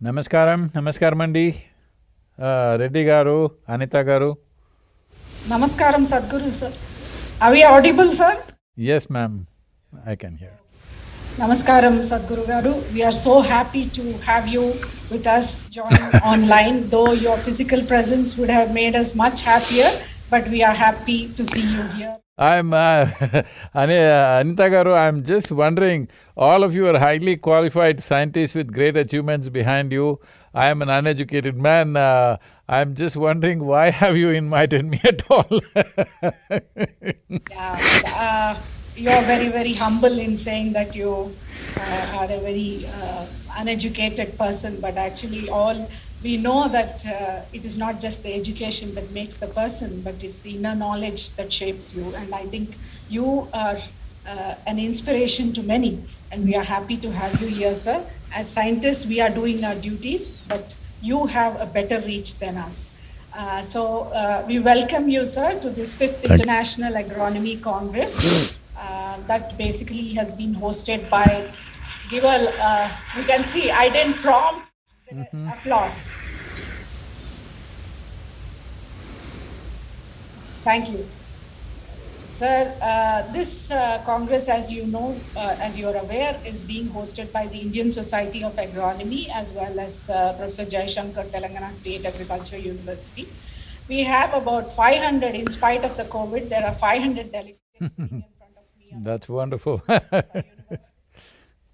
నమస్కారం నమస్కారం అండి ఆ, రెడ్డి గారు అనిత గారు Namaskaram Sadhguru sir. Are we audible sir? Yes ma'am I can here Namaskaram Sadhguru Garu. We are so happy to have you with us join online, though your physical presence would have made us much happier, but we are happy to see I'm uh, uh, Anita Garu. I'm just wondering, all of you are highly qualified scientists with great achievements behind you. I am an uneducated man. Uh, I'm just wondering why have you invited me at all? yeah, uh, you're very very humble in saying that you uh, are a very uh, uneducated person, but actually all we know that uh, it is not just the education that makes the person, but it's the inner knowledge that shapes you. And I think you are uh, an inspiration to many, and we are happy to have you here, sir. As scientists, we are doing our duties, but you have a better reach than us. Uh, so uh, we welcome you, sir, to this fifth International Agronomy Congress uh, that basically has been hosted by. Give a, uh, you can see I didn't prompt mm-hmm. applause. Thank you. Sir, uh, this uh, Congress, as you know, uh, as you are aware, is being hosted by the Indian Society of Agronomy as well as uh, Professor Jayashankar, Telangana State Agriculture University. We have about 500, in spite of the COVID, there are 500 delegates in front of me. That's wonderful. and,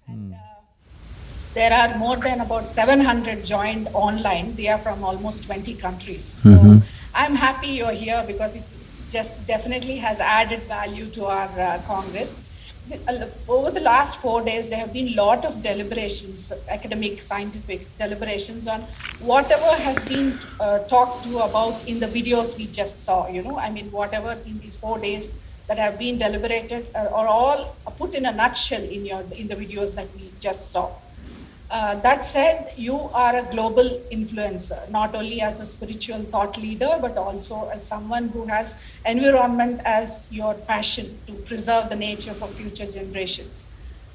hmm. uh, there are more than about 700 joined online. They are from almost 20 countries. So I'm happy you're here because it just definitely has added value to our uh, Congress. The- uh, Over the last four days, there have been a lot of deliberations, academic, scientific deliberations on whatever has been uh, talked to about in the videos we just saw. You know, I mean, whatever in these four days that have been deliberated uh, are all put in a nutshell in your in the videos that we just saw. Uh, that said, you are a global influencer, not only as a spiritual thought leader, but also as someone who has environment as your passion to preserve the nature for future generations.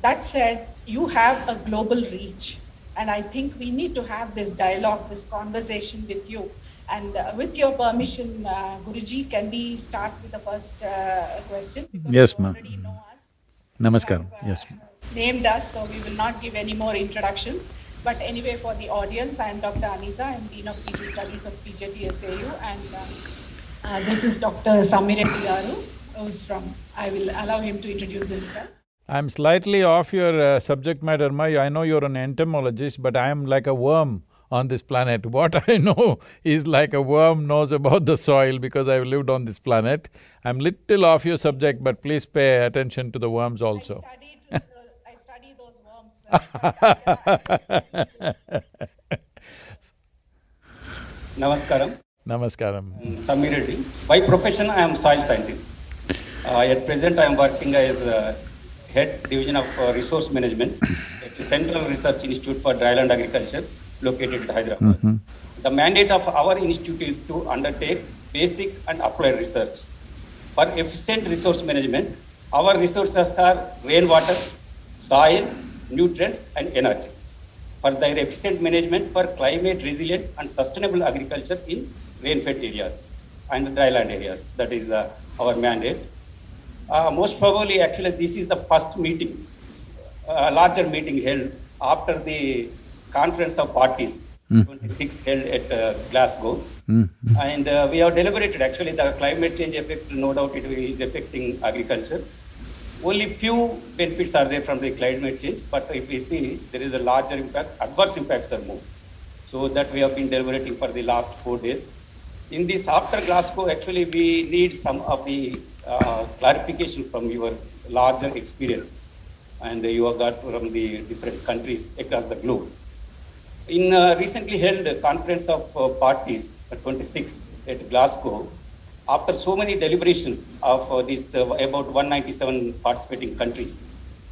That said, you have a global reach. And I think we need to have this dialogue, this conversation with you. And uh, with your permission, uh, Guruji, can we start with the first uh, question? Because yes, ma'am. Namaskar. Have, uh, yes. Ma'am named us, so we will not give any more introductions. But anyway, for the audience, I am Dr. Anita, I'm Dean of PG Studies of PJTSAU, and um, uh, this is Dr. Sammi Garu, who's from, I will allow him to introduce himself. I'm slightly off your uh, subject matter, May. I know you're an entomologist, but I am like a worm on this planet. What I know is like a worm knows about the soil because I've lived on this planet. I'm little off your subject, but please pay attention to the worms also. Namaskaram. Namaskaram. Samir Reddy. By profession, I am soil scientist. Uh, at present, I am working as uh, head division of uh, resource management at the Central Research Institute for Dryland Agriculture, located at Hyderabad. The mandate of our institute is to undertake basic and applied research. For efficient resource management, our resources are rainwater, soil, nutrients, and energy. For their efficient management for climate resilient and sustainable agriculture in rain-fed areas and dryland areas. That is uh, our mandate. Uh, most probably, actually, this is the first meeting, uh, larger meeting held after the conference of parties, 26 held at uh, Glasgow. And uh, we have deliberated, actually, the climate change effect, no doubt it is affecting agriculture. Only few benefits are there from the climate change, but if we see, there is a larger impact, adverse impacts are more. So that we have been deliberating for the last four days. In this after Glasgow, actually, we need some of the uh, clarification from your larger experience, and you have got from the different countries across the globe. In uh, recently held conference of uh, parties, at 26 at Glasgow, after so many deliberations of uh, these uh, about 197 participating countries,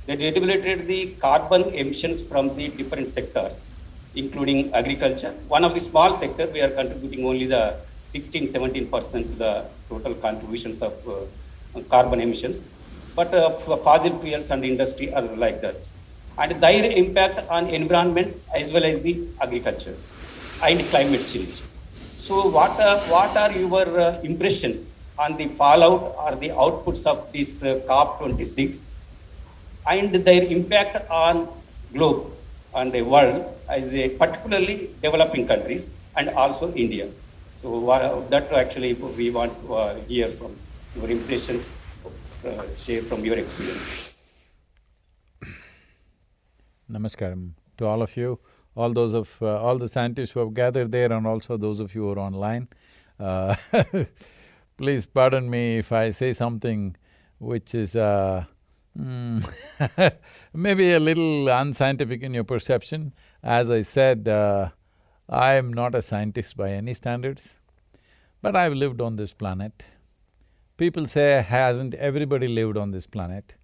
they deliberated the carbon emissions from the different sectors, including agriculture. One of the small sector, we are contributing only the 16, 17 percent to the total contributions of uh, carbon emissions. But uh, fossil fuels and industry are like that. and their impact on environment as well as the agriculture and climate change. So what are, what are your uh, impressions on the fallout or the outputs of this uh, COP26 and their impact on globe and the world as a particularly developing countries and also India. So uh, that actually we want to uh, hear from your impressions, uh, share from your experience. Namaskaram to all of you, all those of… Uh, all the scientists who have gathered there and also those of you who are online. Uh, please pardon me if I say something which is uh, mm, maybe a little unscientific in your perception. As I said, uh, I am not a scientist by any standards, but I've lived on this planet. People say, hasn't everybody lived on this planet?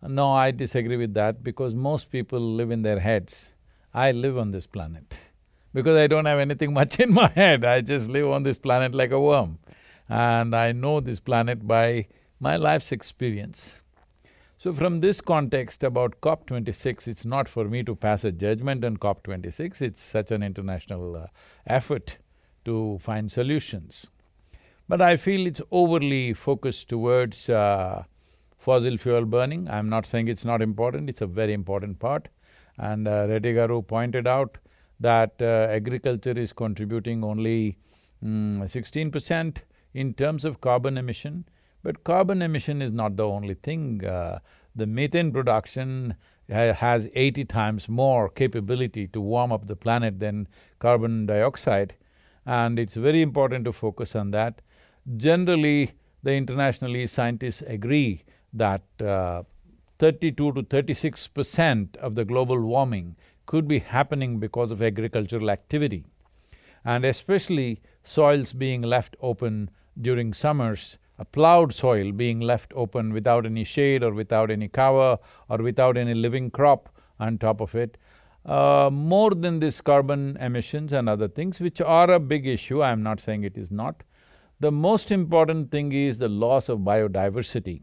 No, I disagree with that because most people live in their heads. I live on this planet because I don't have anything much in my head, I just live on this planet like a worm. And I know this planet by my life's experience. So from this context about COP 26, it's not for me to pass a judgment on COP 26, it's such an international uh, effort to find solutions. But I feel it's overly focused towards uh, fossil fuel burning. I'm not saying it's not important, it's a very important part. And uh, Reddy Garu pointed out that uh, agriculture is contributing only mm, sixteen percent in terms of carbon emission, but carbon emission is not the only thing. Uh, the methane production ha has eighty times more capability to warm up the planet than carbon dioxide, and it's very important to focus on that. Generally, the internationally scientists agree that uh, 32 to 36 percent of the global warming could be happening because of agricultural activity. And especially soils being left open during summers, a plowed soil being left open without any shade or without any cover or without any living crop on top of it, uh, more than this carbon emissions and other things, which are a big issue, I'm not saying it is not. The most important thing is the loss of biodiversity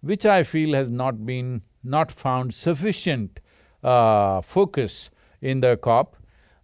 which I feel has not been… not found sufficient uh, focus in the COP.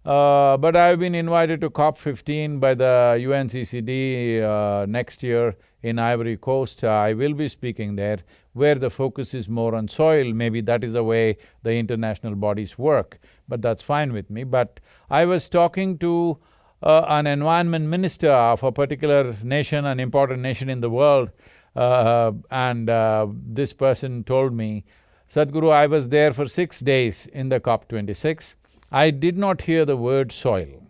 Uh, but I've been invited to COP 15 by the UNCCD uh, next year in Ivory Coast. I will be speaking there, where the focus is more on soil. Maybe that is the way the international bodies work, but that's fine with me. But I was talking to uh, an environment minister of a particular nation, an important nation in the world, uh, and uh, this person told me, Sadhguru, I was there for six days in the COP 26. I did not hear the word soil.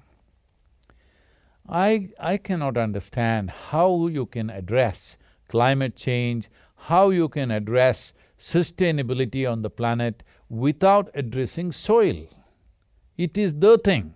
I… I cannot understand how you can address climate change, how you can address sustainability on the planet without addressing soil. It is the thing.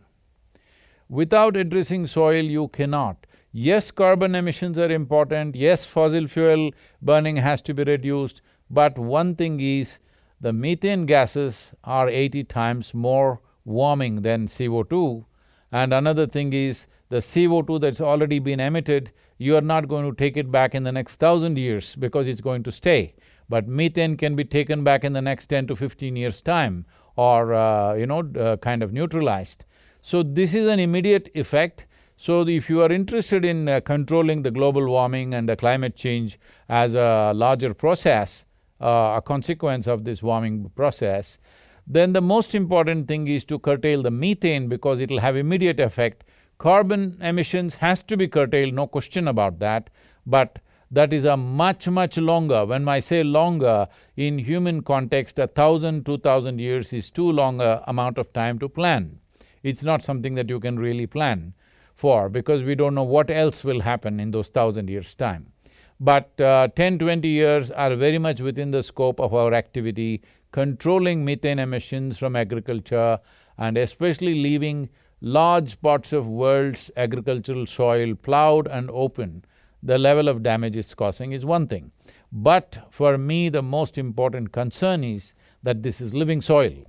Without addressing soil, you cannot. Yes, carbon emissions are important, yes, fossil fuel burning has to be reduced, but one thing is, the methane gases are eighty times more warming than CO2, and another thing is, the CO2 that's already been emitted, you are not going to take it back in the next thousand years because it's going to stay. But methane can be taken back in the next ten to fifteen years' time or, uh, you know, uh, kind of neutralized. So this is an immediate effect so if you are interested in uh, controlling the global warming and the climate change as a larger process, uh, a consequence of this warming process, then the most important thing is to curtail the methane because it'll have immediate effect. Carbon emissions has to be curtailed, no question about that, but that is a much, much longer, when I say longer, in human context, a thousand, two thousand years is too long a amount of time to plan. It's not something that you can really plan for because we don't know what else will happen in those thousand years' time. But uh, 10, 20 years are very much within the scope of our activity, controlling methane emissions from agriculture and especially leaving large parts of world's agricultural soil plowed and open, the level of damage it's causing is one thing. But for me, the most important concern is that this is living soil.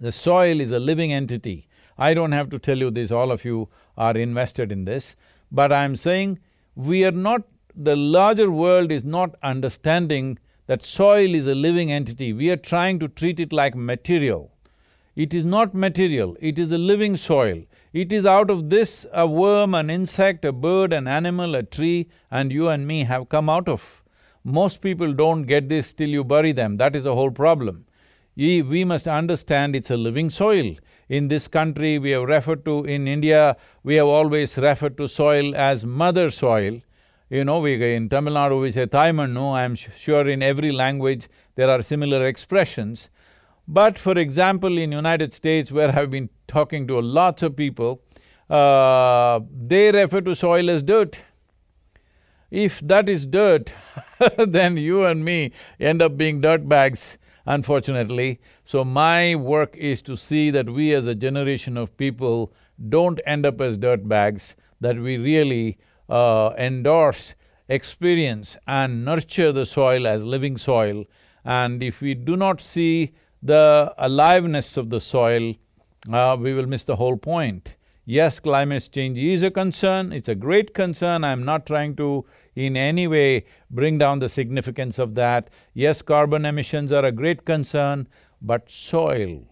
The soil is a living entity I don't have to tell you this, all of you are invested in this, but I'm saying we are not… the larger world is not understanding that soil is a living entity. We are trying to treat it like material. It is not material, it is a living soil. It is out of this a worm, an insect, a bird, an animal, a tree, and you and me have come out of. Most people don't get this till you bury them, that is the whole problem. We, we must understand it's a living soil. In this country, we have referred to, in India, we have always referred to soil as mother soil. You know, we in Tamil Nadu we say Thaimannu, I am sure in every language there are similar expressions. But for example, in United States where I've been talking to lots of people, uh, they refer to soil as dirt. If that is dirt, then you and me end up being dirt bags, unfortunately. So my work is to see that we as a generation of people don't end up as dirt bags, that we really uh, endorse, experience and nurture the soil as living soil. And if we do not see the aliveness of the soil, uh, we will miss the whole point. Yes, climate change is a concern, it's a great concern, I'm not trying to in any way bring down the significance of that. Yes, carbon emissions are a great concern, but soil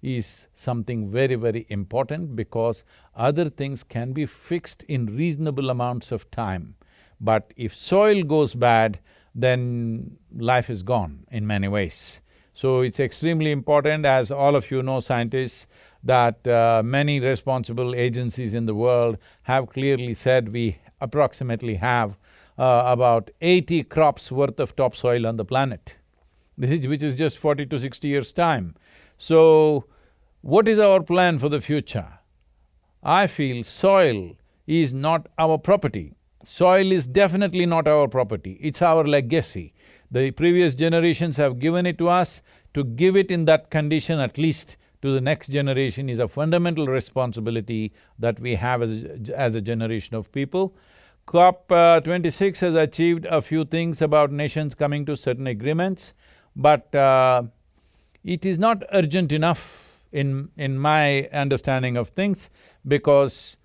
is something very, very important because other things can be fixed in reasonable amounts of time. But if soil goes bad, then life is gone in many ways. So it's extremely important, as all of you know scientists, that uh, many responsible agencies in the world have clearly said we approximately have uh, about eighty crops worth of topsoil on the planet, is, which is just forty to sixty years' time. So, what is our plan for the future? I feel soil is not our property. Soil is definitely not our property, it's our legacy. The previous generations have given it to us, to give it in that condition at least to the next generation is a fundamental responsibility that we have as a, as a generation of people. COP uh, twenty-six has achieved a few things about nations coming to certain agreements, but uh, it is not urgent enough in… in my understanding of things because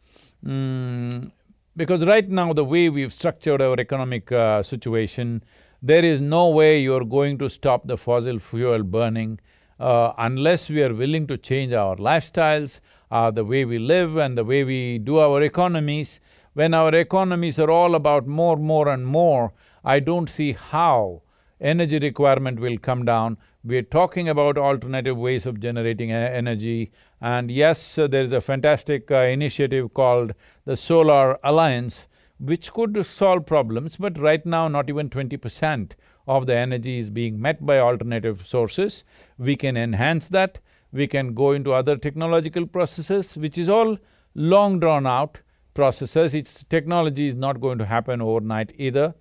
mm, because right now the way we've structured our economic uh, situation, there is no way you're going to stop the fossil fuel burning uh, unless we are willing to change our lifestyles, uh, the way we live and the way we do our economies. When our economies are all about more, more and more, I don't see how energy requirement will come down. We're talking about alternative ways of generating energy and yes, uh, there is a fantastic uh, initiative called the Solar Alliance which could solve problems, but right now not even twenty percent of the energy is being met by alternative sources. We can enhance that, we can go into other technological processes, which is all long drawn out processes, its technology is not going to happen overnight either.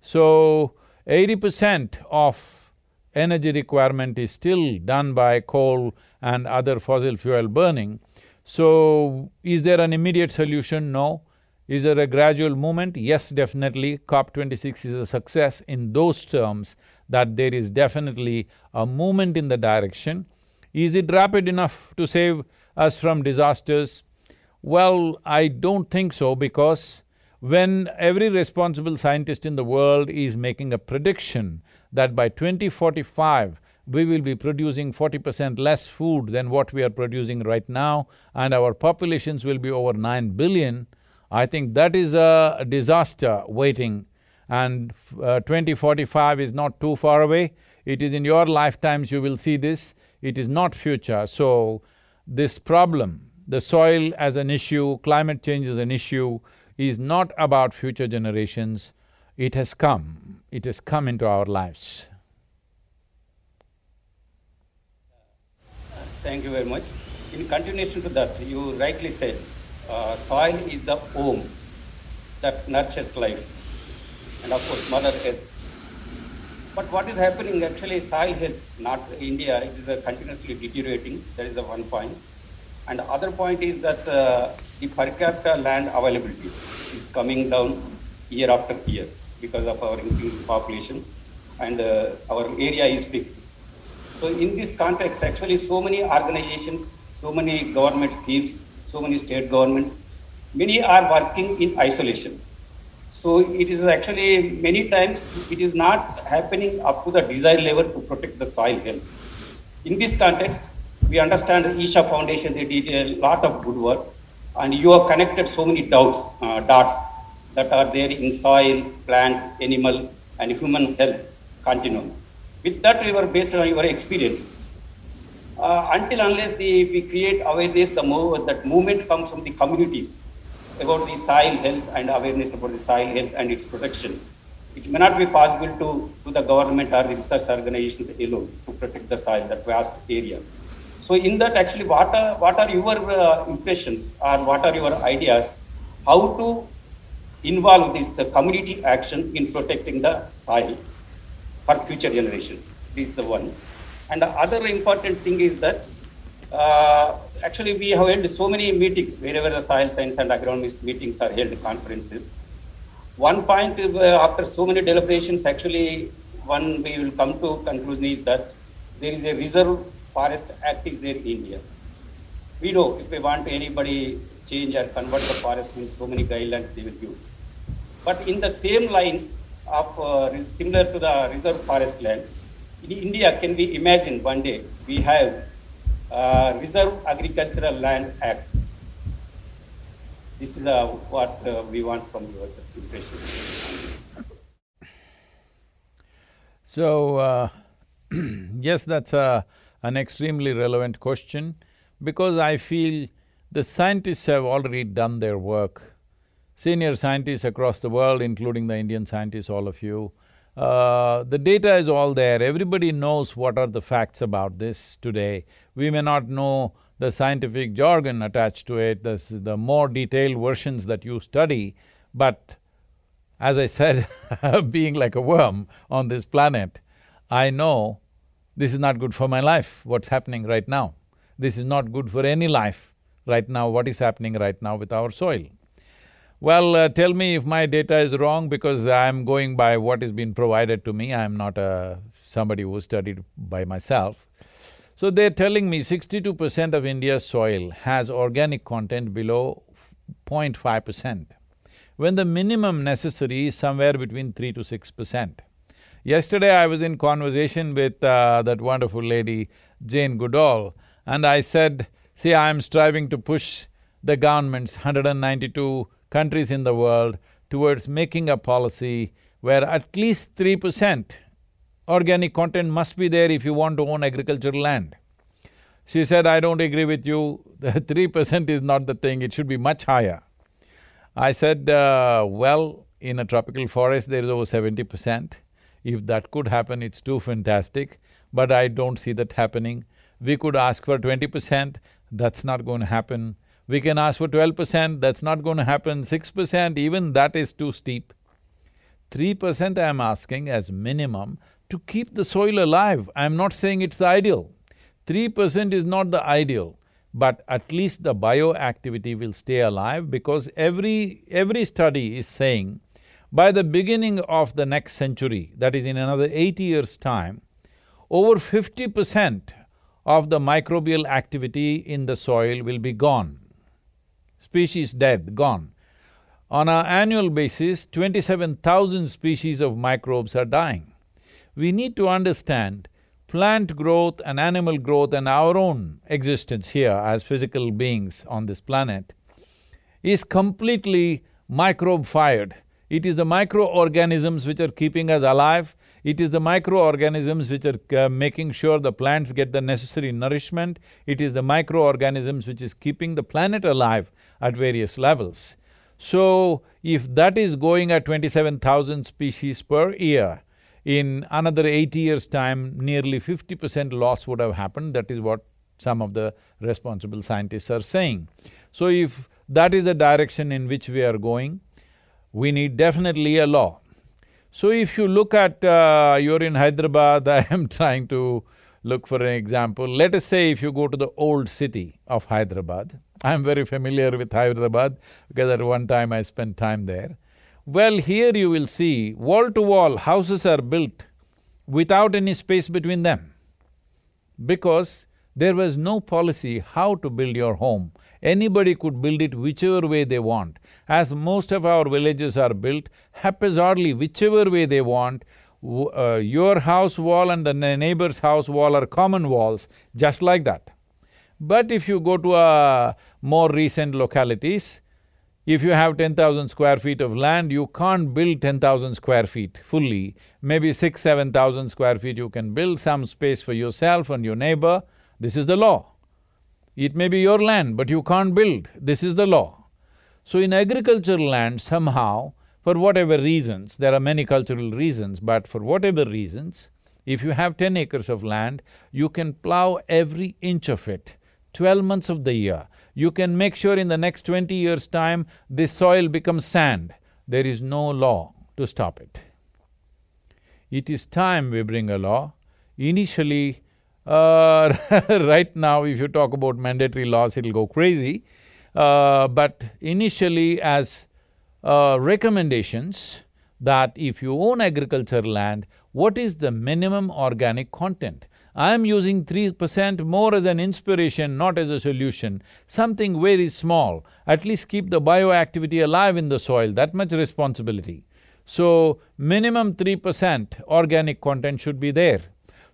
So, eighty percent of energy requirement is still done by coal and other fossil fuel burning. So, is there an immediate solution? No. Is there a gradual movement? Yes, definitely. COP twenty-six is a success in those terms that there is definitely a movement in the direction. Is it rapid enough to save us from disasters? Well, I don't think so because when every responsible scientist in the world is making a prediction that by 2045, we will be producing forty percent less food than what we are producing right now and our populations will be over nine billion, I think that is a disaster waiting and uh, 2045 is not too far away. It is in your lifetimes you will see this, it is not future. So, this problem, the soil as an issue, climate change as an issue, is not about future generations, it has come, it has come into our lives. Thank you very much. In continuation to that, you rightly said uh, soil is the home that nurtures life, and of course, Mother Earth. But what is happening actually, soil health, not India, it is continuously deteriorating. That is the one point. And the other point is that uh, the per capita land availability is coming down year after year because of our increasing population and uh, our area is fixed. So in this context, actually so many organizations, so many government schemes, so many state governments, many are working in isolation. So it is actually many times it is not happening up to the desired level to protect the soil health. In this context, we understand the Isha Foundation, they did a lot of good work and you have connected so many doubts, uh, dots that are there in soil, plant, animal and human health continuum. With that, we were based on your experience. Uh, until unless the, we create awareness, the move, that movement comes from the communities about the soil health and awareness about the soil health and its protection. It may not be possible to, to the government or the research organizations alone to protect the soil, that vast area. So in that actually what are, what are your uh, impressions or what are your ideas how to involve this uh, community action in protecting the soil for future generations. This is the one. And the other important thing is that uh, actually we have held so many meetings wherever the soil science and agronomist meetings are held, conferences. One point uh, after so many deliberations, actually one we will come to conclusion is that there is a reserve forest act is there in India. We know if we want anybody change or convert the forest in so many guidelines they will give. But in the same lines of uh, similar to the reserve forest land, in India, can we imagine one day we have uh, Reserve Agricultural Land Act. This is uh, what uh, we want from your impression. So, uh, yes, that's a, an extremely relevant question because I feel the scientists have already done their work. Senior scientists across the world, including the Indian scientists, all of you, uh, the data is all there, everybody knows what are the facts about this today. We may not know the scientific jargon attached to it, the, the more detailed versions that you study, but as I said, being like a worm on this planet, I know this is not good for my life, what's happening right now. This is not good for any life right now, what is happening right now with our soil. Well, uh, tell me if my data is wrong because I'm going by what has been provided to me, I'm not a… somebody who studied by myself. So they're telling me sixty-two percent of India's soil has organic content below 0.5 percent, when the minimum necessary is somewhere between three to six percent. Yesterday I was in conversation with uh, that wonderful lady, Jane Goodall, and I said, see, I'm striving to push the government's 192 countries in the world towards making a policy where at least three percent organic content must be there if you want to own agricultural land. She said, I don't agree with you, the three percent is not the thing, it should be much higher. I said, uh, well, in a tropical forest there is over seventy percent. If that could happen, it's too fantastic, but I don't see that happening. We could ask for twenty percent, that's not going to happen. We can ask for twelve percent, that's not going to happen, six percent, even that is too steep. Three percent I am asking as minimum to keep the soil alive. I'm not saying it's the ideal. Three percent is not the ideal, but at least the bioactivity will stay alive because every… every study is saying by the beginning of the next century, that is in another eighty years' time, over fifty percent of the microbial activity in the soil will be gone species dead, gone. On an annual basis, twenty-seven thousand species of microbes are dying. We need to understand plant growth and animal growth and our own existence here as physical beings on this planet is completely microbe-fired. It is the microorganisms which are keeping us alive, it is the microorganisms which are uh, making sure the plants get the necessary nourishment, it is the microorganisms which is keeping the planet alive at various levels. So, if that is going at twenty-seven thousand species per year, in another eighty years' time, nearly fifty percent loss would have happened, that is what some of the responsible scientists are saying. So if that is the direction in which we are going, we need definitely a law. So if you look at… Uh, you're in Hyderabad, I am trying to look for an example. Let us say if you go to the old city of Hyderabad, I'm very familiar with Hyderabad because at one time I spent time there. Well, here you will see wall-to-wall houses are built without any space between them because there was no policy how to build your home. Anybody could build it whichever way they want. As most of our villages are built, haphazardly, whichever way they want, uh, your house wall and the neighbor's house wall are common walls, just like that. But if you go to a more recent localities, if you have ten thousand square feet of land, you can't build ten thousand square feet fully. Maybe six, seven thousand square feet you can build some space for yourself and your neighbor. This is the law. It may be your land, but you can't build. This is the law. So in agricultural land, somehow, for whatever reasons, there are many cultural reasons, but for whatever reasons, if you have ten acres of land, you can plow every inch of it, twelve months of the year. You can make sure in the next twenty years' time, this soil becomes sand. There is no law to stop it. It is time we bring a law. Initially, uh, right now if you talk about mandatory laws, it'll go crazy. Uh, but initially as uh, recommendations that if you own agriculture land, what is the minimum organic content? I am using three percent more as an inspiration, not as a solution, something very small, at least keep the bioactivity alive in the soil, that much responsibility. So, minimum three percent organic content should be there.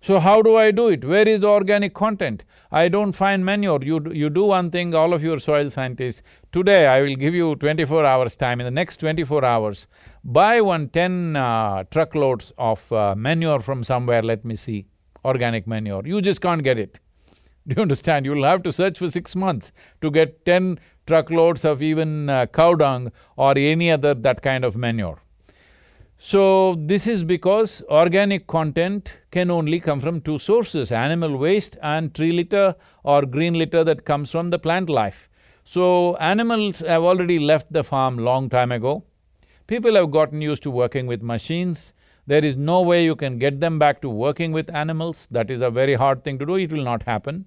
So how do I do it? Where is the organic content? I don't find manure. You, you do one thing, all of your soil scientists, today I will give you twenty-four hours time, in the next twenty-four hours, buy one ten uh, truckloads of uh, manure from somewhere, let me see, organic manure. You just can't get it. Do you understand? You'll have to search for six months to get ten truckloads of even uh, cow dung or any other that kind of manure. So, this is because organic content can only come from two sources, animal waste and tree litter or green litter that comes from the plant life. So, animals have already left the farm long time ago. People have gotten used to working with machines. There is no way you can get them back to working with animals. That is a very hard thing to do, it will not happen.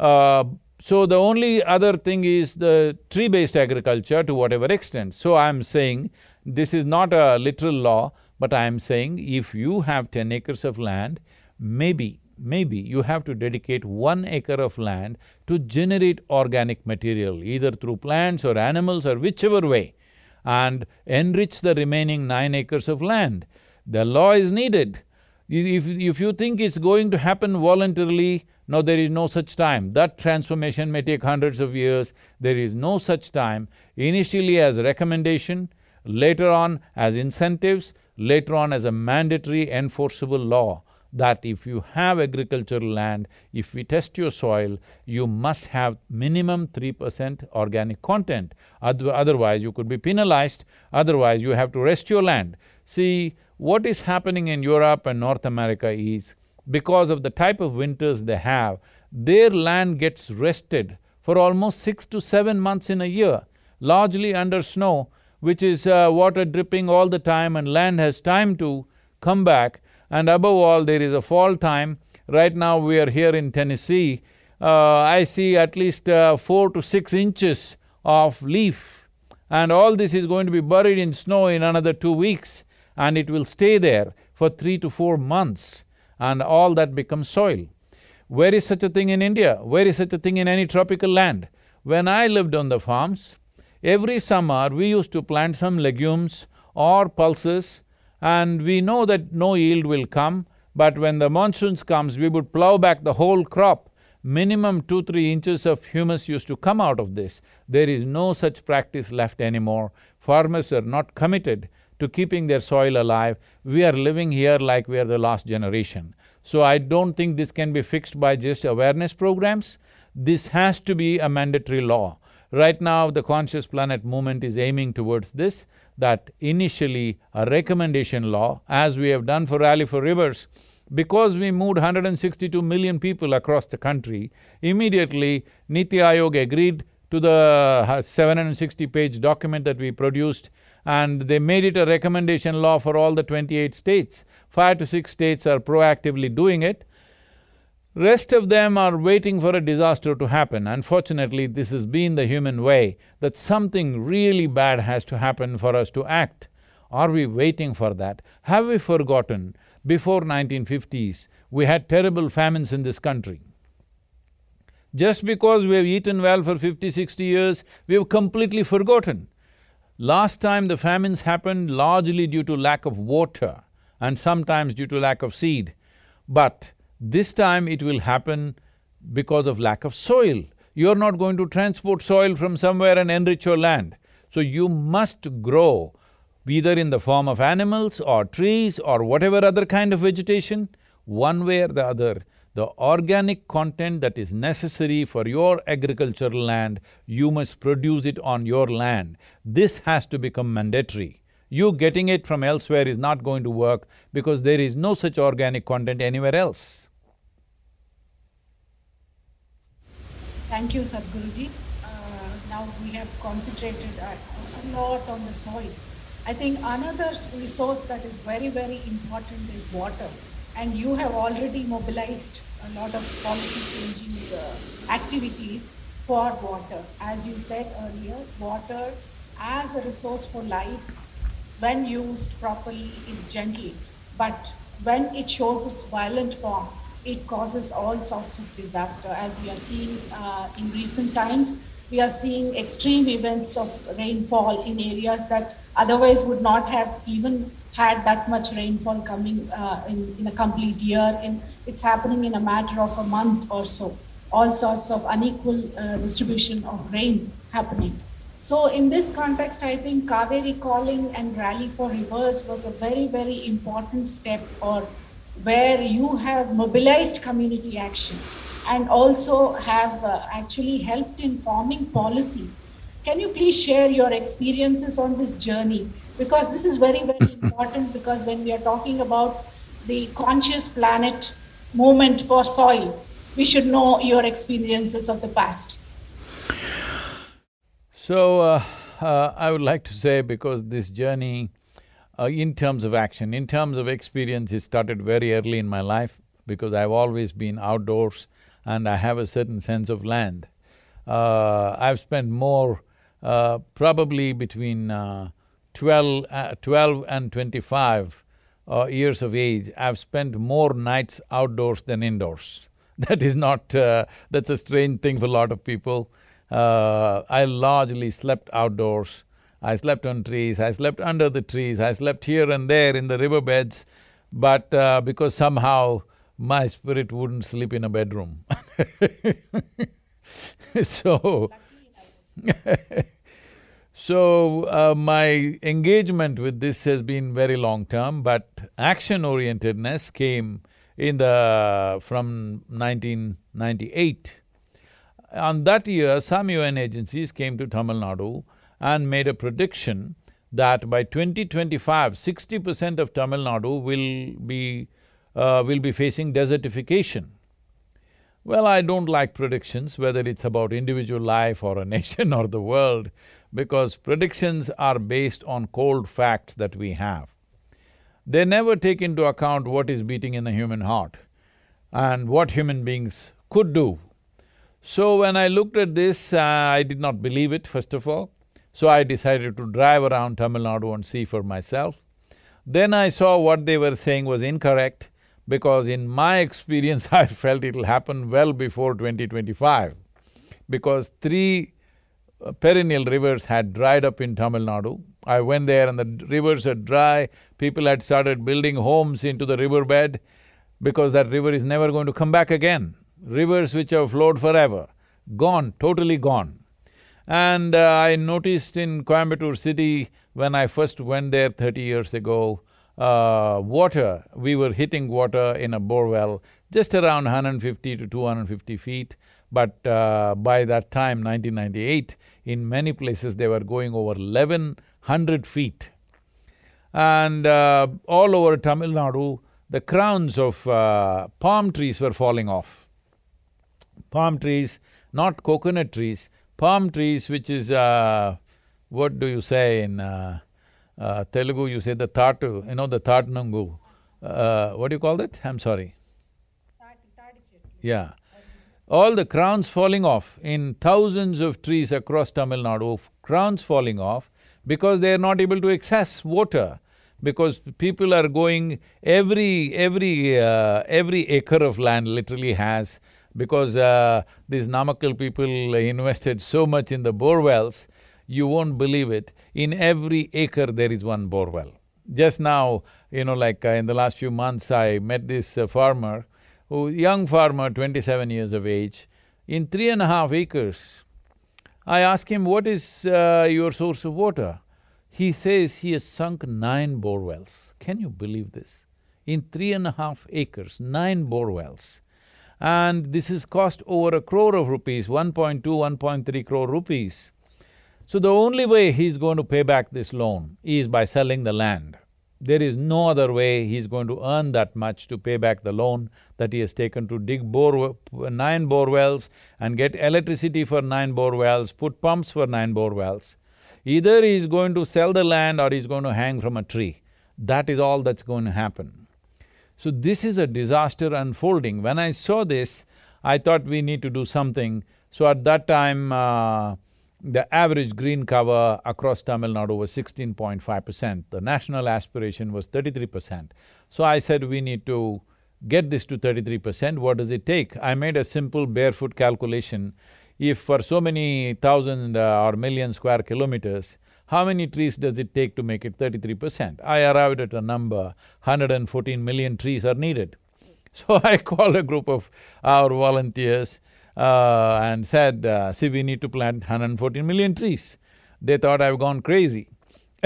Uh, so the only other thing is the tree-based agriculture to whatever extent. So I'm saying this is not a literal law, but I am saying if you have ten acres of land, maybe, maybe you have to dedicate one acre of land to generate organic material, either through plants or animals or whichever way, and enrich the remaining nine acres of land. The law is needed. If, if you think it's going to happen voluntarily, no, there is no such time. That transformation may take hundreds of years. There is no such time. Initially as recommendation, later on as incentives, later on as a mandatory enforceable law that if you have agricultural land, if we test your soil, you must have minimum three percent organic content. Otherwise, you could be penalized, otherwise you have to rest your land. See, what is happening in Europe and North America is because of the type of winters they have, their land gets rested for almost six to seven months in a year, largely under snow, which is uh, water dripping all the time and land has time to come back. And above all, there is a fall time. Right now we are here in Tennessee, uh, I see at least uh, four to six inches of leaf. And all this is going to be buried in snow in another two weeks and it will stay there for three to four months and all that becomes soil. Where is such a thing in India? Where is such a thing in any tropical land? When I lived on the farms, every summer we used to plant some legumes or pulses and we know that no yield will come, but when the monsoons comes, we would plow back the whole crop. Minimum two, three inches of humus used to come out of this. There is no such practice left anymore. Farmers are not committed to keeping their soil alive, we are living here like we are the last generation. So I don't think this can be fixed by just awareness programs. This has to be a mandatory law. Right now, the Conscious Planet movement is aiming towards this, that initially a recommendation law, as we have done for Rally for Rivers, because we moved 162 million people across the country, immediately Niti Aayog agreed to the uh, 760-page document that we produced and they made it a recommendation law for all the twenty-eight states. Five to six states are proactively doing it. Rest of them are waiting for a disaster to happen. Unfortunately, this has been the human way, that something really bad has to happen for us to act. Are we waiting for that? Have we forgotten, before 1950s, we had terrible famines in this country. Just because we have eaten well for 50, 60 years, we have completely forgotten. Last time the famines happened largely due to lack of water and sometimes due to lack of seed. But this time it will happen because of lack of soil. You're not going to transport soil from somewhere and enrich your land. So you must grow either in the form of animals or trees or whatever other kind of vegetation, one way or the other, the organic content that is necessary for your agricultural land, you must produce it on your land. This has to become mandatory. You getting it from elsewhere is not going to work because there is no such organic content anywhere else. Thank you, Sadhguruji. Uh, now we have concentrated a, a lot on the soil. I think another resource that is very, very important is water. And you have already mobilized a lot of policy changing uh, activities for water. As you said earlier, water as a resource for life, when used properly, is gentle. But when it shows its violent form, it causes all sorts of disaster. As we are seeing uh, in recent times, we are seeing extreme events of rainfall in areas that otherwise would not have even had that much rainfall coming uh, in, in a complete year. And it's happening in a matter of a month or so. All sorts of unequal uh, distribution of rain happening. So, in this context, I think Cauvery calling and rally for rivers was a very, very important step or where you have mobilized community action and also have uh, actually helped in forming policy. Can you please share your experiences on this journey? Because this is very, very important because when we are talking about the conscious planet movement for soil, we should know your experiences of the past. So, uh, uh, I would like to say because this journey uh, in terms of action. In terms of experience, it started very early in my life because I've always been outdoors and I have a certain sense of land. Uh, I've spent more, uh, probably between uh, 12, uh, 12 and twenty-five uh, years of age, I've spent more nights outdoors than indoors. That is not… that's a strange thing for a lot of people. I largely slept outdoors I slept on trees, I slept under the trees, I slept here and there in the riverbeds, but uh, because somehow my spirit wouldn't sleep in a bedroom So… so, uh, my engagement with this has been very long-term, but action-orientedness came in the… from 1998. On that year, some UN agencies came to Tamil Nadu and made a prediction that by 2025, 60 percent of Tamil Nadu will be… Uh, will be facing desertification. Well, I don't like predictions, whether it's about individual life or a nation or the world, because predictions are based on cold facts that we have. They never take into account what is beating in the human heart and what human beings could do. So when I looked at this, uh, I did not believe it, first of all. So I decided to drive around Tamil Nadu and see for myself. Then I saw what they were saying was incorrect because in my experience I felt it'll happen well before 2025 because three uh, perennial rivers had dried up in Tamil Nadu. I went there and the rivers are dry, people had started building homes into the riverbed because that river is never going to come back again. Rivers which have flowed forever, gone, totally gone. And uh, I noticed in Coimbatore city, when I first went there thirty years ago, uh, water, we were hitting water in a bore well just around 150 to 250 feet, but uh, by that time, 1998, in many places they were going over 1100 feet. And uh, all over Tamil Nadu, the crowns of uh, palm trees were falling off. Palm trees, not coconut trees, palm trees which is, uh, what do you say in uh, uh, Telugu, you say the tatu, you know the tatnungu, uh, what do you call that? I'm sorry. Yeah. All the crowns falling off in thousands of trees across Tamil Nadu, crowns falling off because they are not able to access water because people are going… every… every… Uh, every acre of land literally has because uh, these Namakkal people invested so much in the bore wells, you won't believe it, in every acre there is one bore well. Just now, you know, like uh, in the last few months, I met this uh, farmer, who young farmer, twenty-seven years of age, in three and a half acres. I asked him, what is uh, your source of water? He says he has sunk nine bore wells. Can you believe this? In three and a half acres, nine bore wells. And this has cost over a crore of rupees, 1.2, 1.3 crore rupees. So the only way he's going to pay back this loan is by selling the land. There is no other way he's going to earn that much to pay back the loan that he has taken to dig bore… nine bore wells and get electricity for nine bore wells, put pumps for nine bore wells. Either he's going to sell the land or he's going to hang from a tree. That is all that's going to happen. So this is a disaster unfolding. When I saw this, I thought we need to do something. So at that time, uh, the average green cover across Tamil Nadu was sixteen point five percent. The national aspiration was thirty-three percent. So I said we need to get this to thirty-three percent, what does it take? I made a simple barefoot calculation. If for so many thousand uh, or million square kilometers, how many trees does it take to make it thirty-three percent? I arrived at a number, 114 million trees are needed. So I called a group of our volunteers uh, and said, uh, see, we need to plant 114 million trees. They thought I've gone crazy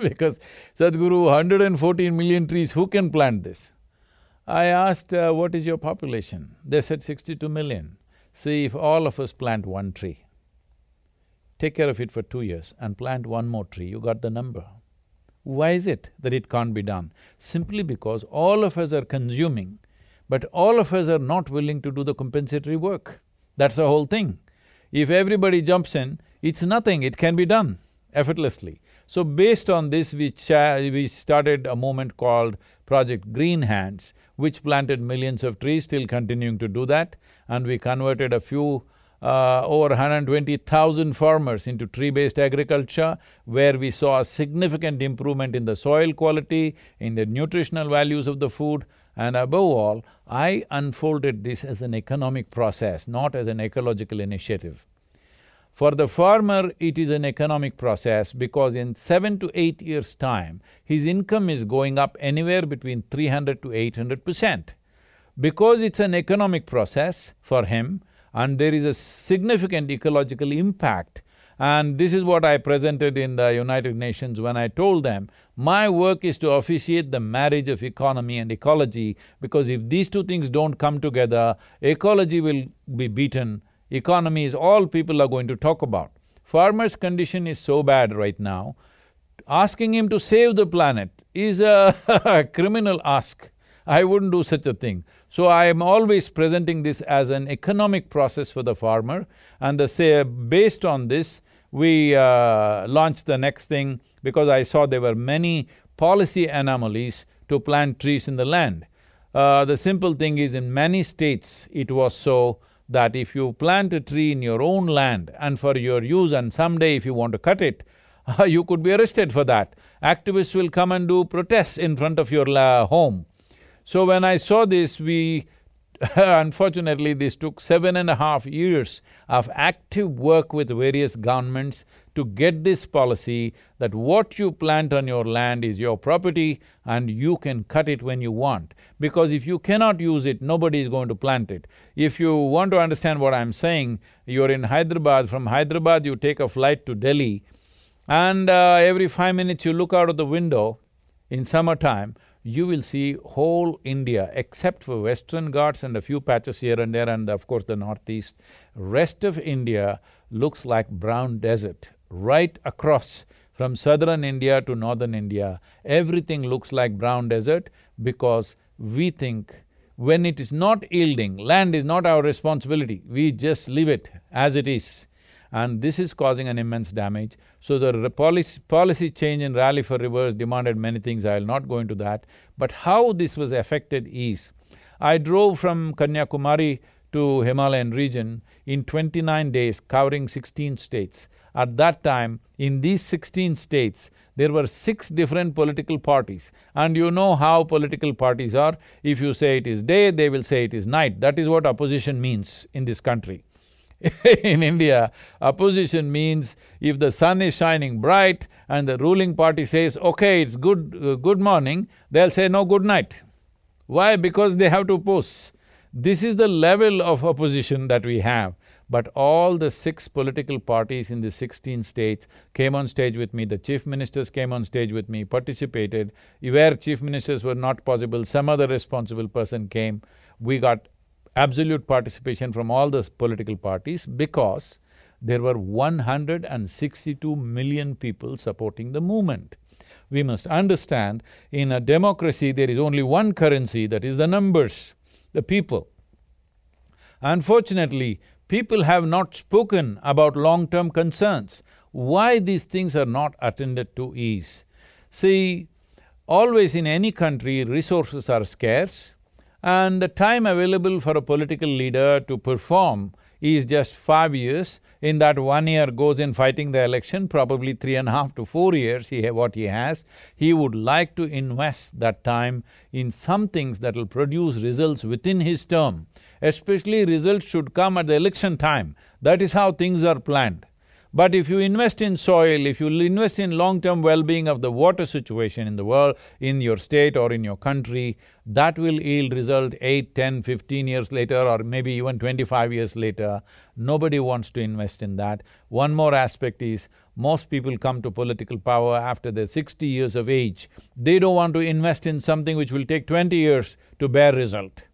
because Sadhguru, 114 million trees, who can plant this? I asked, uh, what is your population? They said 62 million. See, if all of us plant one tree, take care of it for two years and plant one more tree, you got the number. Why is it that it can't be done? Simply because all of us are consuming but all of us are not willing to do the compensatory work. That's the whole thing. If everybody jumps in, it's nothing, it can be done effortlessly. So based on this, we, we started a movement called Project Green Hands, which planted millions of trees, still continuing to do that, and we converted a few uh, over 120,000 farmers into tree-based agriculture, where we saw a significant improvement in the soil quality, in the nutritional values of the food, and above all, I unfolded this as an economic process, not as an ecological initiative. For the farmer, it is an economic process because in seven to eight years' time, his income is going up anywhere between 300 to 800 percent. Because it's an economic process for him and there is a significant ecological impact, and this is what I presented in the United Nations when I told them, my work is to officiate the marriage of economy and ecology because if these two things don't come together, ecology will be beaten, economy is all people are going to talk about. Farmer's condition is so bad right now, asking him to save the planet is a criminal ask. I wouldn't do such a thing. So I am always presenting this as an economic process for the farmer and the say, based on this, we uh, launched the next thing because I saw there were many policy anomalies to plant trees in the land. Uh, the simple thing is in many states it was so that if you plant a tree in your own land and for your use and someday if you want to cut it, uh, you could be arrested for that. Activists will come and do protests in front of your home. So when I saw this, we unfortunately, this took seven and a half years of active work with various governments to get this policy that what you plant on your land is your property and you can cut it when you want. Because if you cannot use it, nobody is going to plant it. If you want to understand what I'm saying, you're in Hyderabad, from Hyderabad you take a flight to Delhi and uh, every five minutes you look out of the window in summertime, you will see whole India, except for Western Ghats and a few patches here and there and of course the northeast, rest of India looks like brown desert. Right across from southern India to northern India, everything looks like brown desert because we think when it is not yielding, land is not our responsibility, we just leave it as it is and this is causing an immense damage. So the policy, policy change in Rally for Rivers demanded many things, I'll not go into that. But how this was affected is, I drove from Kanyakumari to Himalayan region in twenty-nine days, covering sixteen states. At that time, in these sixteen states, there were six different political parties. And you know how political parties are. If you say it is day, they will say it is night. That is what opposition means in this country. in India, opposition means if the sun is shining bright and the ruling party says, okay, it's good… Uh, good morning, they'll say, no, good night. Why? Because they have to oppose. This is the level of opposition that we have. But all the six political parties in the sixteen states came on stage with me, the chief ministers came on stage with me, participated. Where chief ministers were not possible, some other responsible person came. We got absolute participation from all the political parties because there were 162 million people supporting the movement. We must understand, in a democracy there is only one currency, that is the numbers, the people. Unfortunately, People have not spoken about long-term concerns. Why these things are not attended to is, see, always in any country resources are scarce and the time available for a political leader to perform is just five years. In that one year goes in fighting the election, probably three and a half to four years he what he has. He would like to invest that time in some things that will produce results within his term especially results should come at the election time. That is how things are planned. But if you invest in soil, if you invest in long-term well-being of the water situation in the world, in your state or in your country, that will yield result eight, ten, fifteen years later or maybe even twenty-five years later. Nobody wants to invest in that. One more aspect is, most people come to political power after they're sixty years of age. They don't want to invest in something which will take twenty years to bear result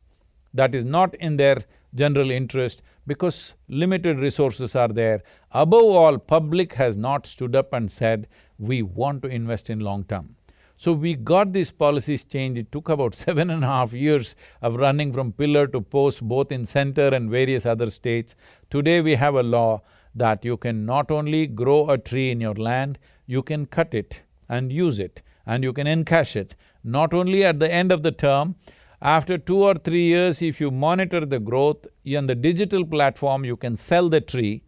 that is not in their general interest because limited resources are there. Above all, public has not stood up and said, we want to invest in long term. So we got these policies changed, it took about seven and a half years of running from pillar to post both in center and various other states. Today we have a law that you can not only grow a tree in your land, you can cut it and use it and you can encash it, not only at the end of the term, after two or three years, if you monitor the growth, on the digital platform you can sell the tree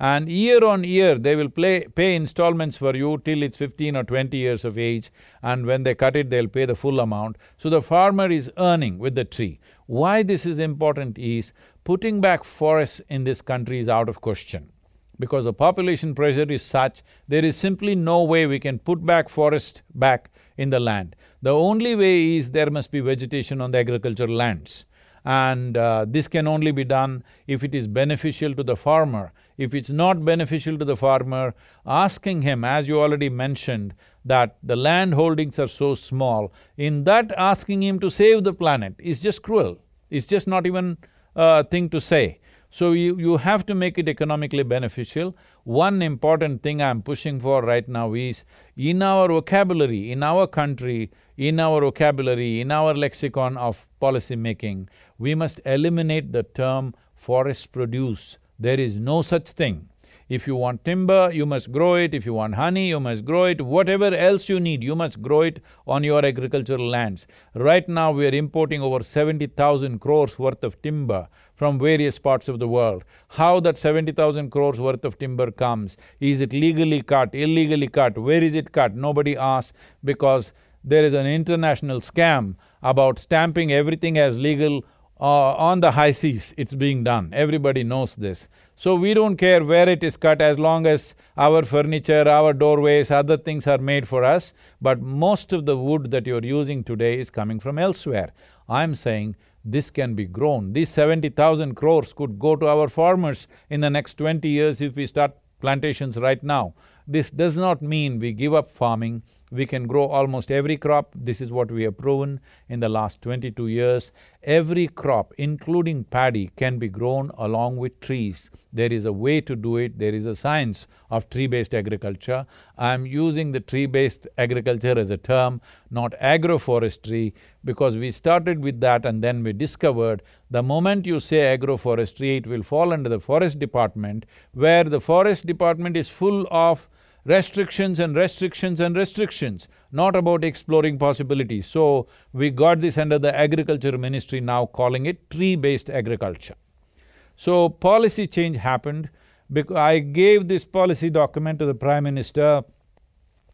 and year on year they will play, pay installments for you till it's fifteen or twenty years of age and when they cut it, they'll pay the full amount. So the farmer is earning with the tree. Why this is important is, putting back forests in this country is out of question. Because the population pressure is such, there is simply no way we can put back forest back in the land. The only way is there must be vegetation on the agricultural lands. And uh, this can only be done if it is beneficial to the farmer. If it's not beneficial to the farmer, asking him, as you already mentioned, that the land holdings are so small, in that asking him to save the planet is just cruel. It's just not even a thing to say. So you, you have to make it economically beneficial. One important thing I'm pushing for right now is, in our vocabulary, in our country, in our vocabulary, in our lexicon of policy making, we must eliminate the term forest produce. There is no such thing. If you want timber, you must grow it, if you want honey, you must grow it, whatever else you need, you must grow it on your agricultural lands. Right now, we are importing over seventy thousand crores worth of timber from various parts of the world. How that seventy thousand crores worth of timber comes, is it legally cut, illegally cut, where is it cut, nobody asks because there is an international scam about stamping everything as legal uh, on the high seas, it's being done, everybody knows this. So we don't care where it is cut as long as our furniture, our doorways, other things are made for us, but most of the wood that you're using today is coming from elsewhere. I'm saying this can be grown. These seventy thousand crores could go to our farmers in the next twenty years if we start plantations right now. This does not mean we give up farming, we can grow almost every crop, this is what we have proven in the last twenty-two years. Every crop, including paddy, can be grown along with trees. There is a way to do it, there is a science of tree-based agriculture. I'm using the tree-based agriculture as a term, not agroforestry, because we started with that and then we discovered the moment you say agroforestry, it will fall under the forest department, where the forest department is full of restrictions and restrictions and restrictions, not about exploring possibilities. So, we got this under the agriculture ministry now calling it tree-based agriculture. So policy change happened because I gave this policy document to the Prime Minister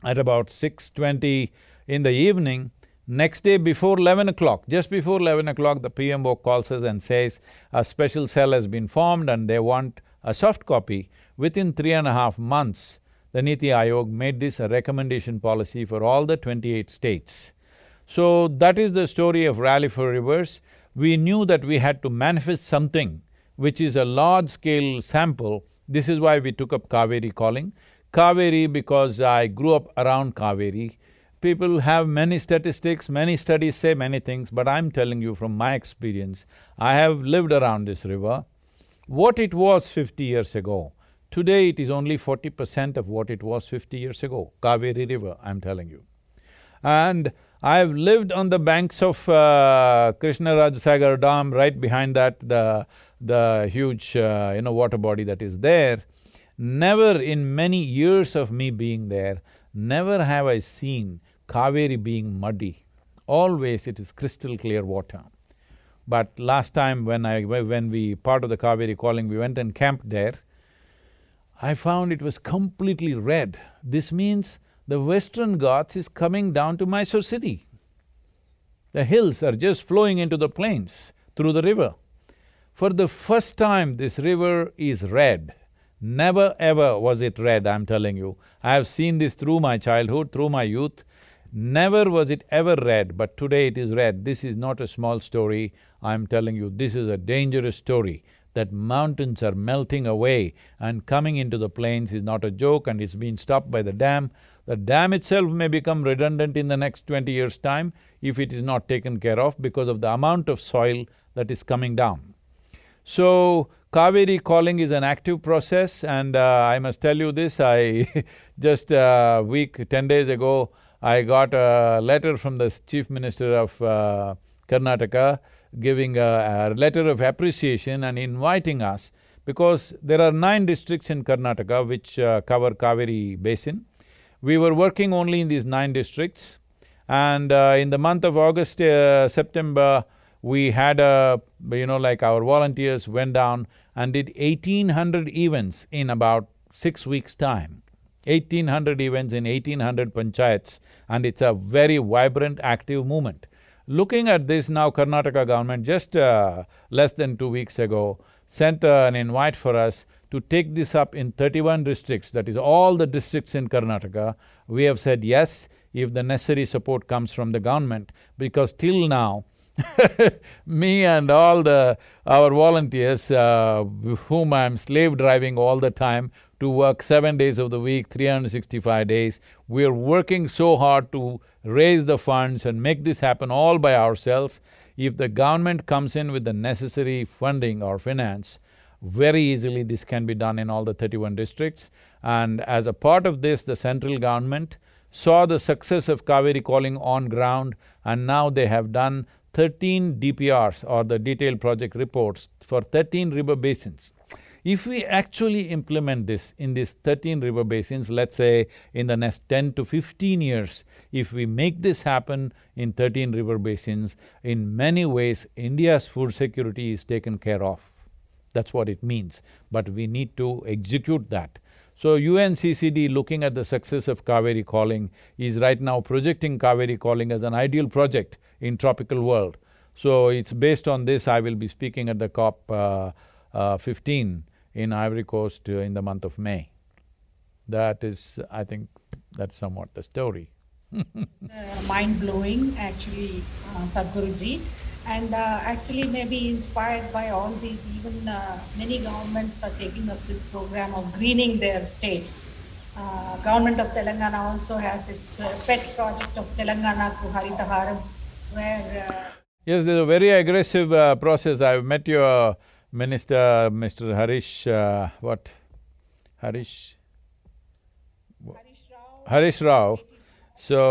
at about 6.20 in the evening. Next day before 11 o'clock, just before 11 o'clock, the PMO calls us and says a special cell has been formed and they want a soft copy. Within three and a half months, the Niti Aayog made this a recommendation policy for all the twenty-eight states. So that is the story of Rally for Rivers. We knew that we had to manifest something which is a large-scale sample. This is why we took up Cauvery calling. Cauvery because I grew up around Cauvery. People have many statistics, many studies say many things, but I'm telling you from my experience, I have lived around this river. What it was fifty years ago, today it is only forty percent of what it was fifty years ago, Cauvery River, I'm telling you. And I've lived on the banks of uh, Krishna Rajasagar Dam, right behind that, the, the huge, uh, you know, water body that is there. Never in many years of me being there, never have I seen Cauvery being muddy. Always it is crystal clear water. But last time when I… when we… part of the Cauvery calling, we went and camped there, I found it was completely red. This means the western Ghats is coming down to Mysore city. The hills are just flowing into the plains through the river. For the first time, this river is red. Never ever was it red, I'm telling you. I have seen this through my childhood, through my youth. Never was it ever red, but today it is red. This is not a small story, I'm telling you, this is a dangerous story that mountains are melting away and coming into the plains is not a joke and it's been stopped by the dam. The dam itself may become redundant in the next twenty years' time if it is not taken care of because of the amount of soil that is coming down. So, Cauvery calling is an active process and uh, I must tell you this, I just a week, ten days ago, I got a letter from the Chief Minister of uh, Karnataka giving a, a letter of appreciation and inviting us because there are nine districts in Karnataka which uh, cover Cauvery basin. We were working only in these nine districts and uh, in the month of August, uh, September, we had a… you know, like our volunteers went down and did eighteen hundred events in about six weeks' time. Eighteen hundred events in eighteen hundred panchayats and it's a very vibrant, active movement. Looking at this now, Karnataka government just uh, less than two weeks ago sent uh, an invite for us to take this up in thirty-one districts, that is all the districts in Karnataka, we have said yes if the necessary support comes from the government, because till now, me and all the… our volunteers, uh, whom I'm slave driving all the time to work seven days of the week, 365 days, we're working so hard to raise the funds and make this happen all by ourselves. If the government comes in with the necessary funding or finance, very easily this can be done in all the thirty-one districts. And as a part of this, the central government saw the success of Cauvery calling on ground and now they have done thirteen DPRs or the detailed project reports for thirteen river basins. If we actually implement this in these thirteen river basins, let's say in the next ten to fifteen years, if we make this happen in thirteen river basins, in many ways India's food security is taken care of. That's what it means, but we need to execute that. So UNCCD looking at the success of Cauvery calling is right now projecting Cauvery calling as an ideal project in tropical world. So it's based on this I will be speaking at the COP uh, uh, fifteen in Ivory Coast uh, in the month of May. That is, I think, that's somewhat the story. mind-blowing actually, uh, Sadhguruji and uh, actually maybe inspired by all these even uh, many governments are taking up this program of greening their states uh, government of telangana also has its pet project of telangana Ku Haritha Haram where uh, yes there's a very aggressive uh, process i've met your minister mr harish uh, what harish harish rao harish rao so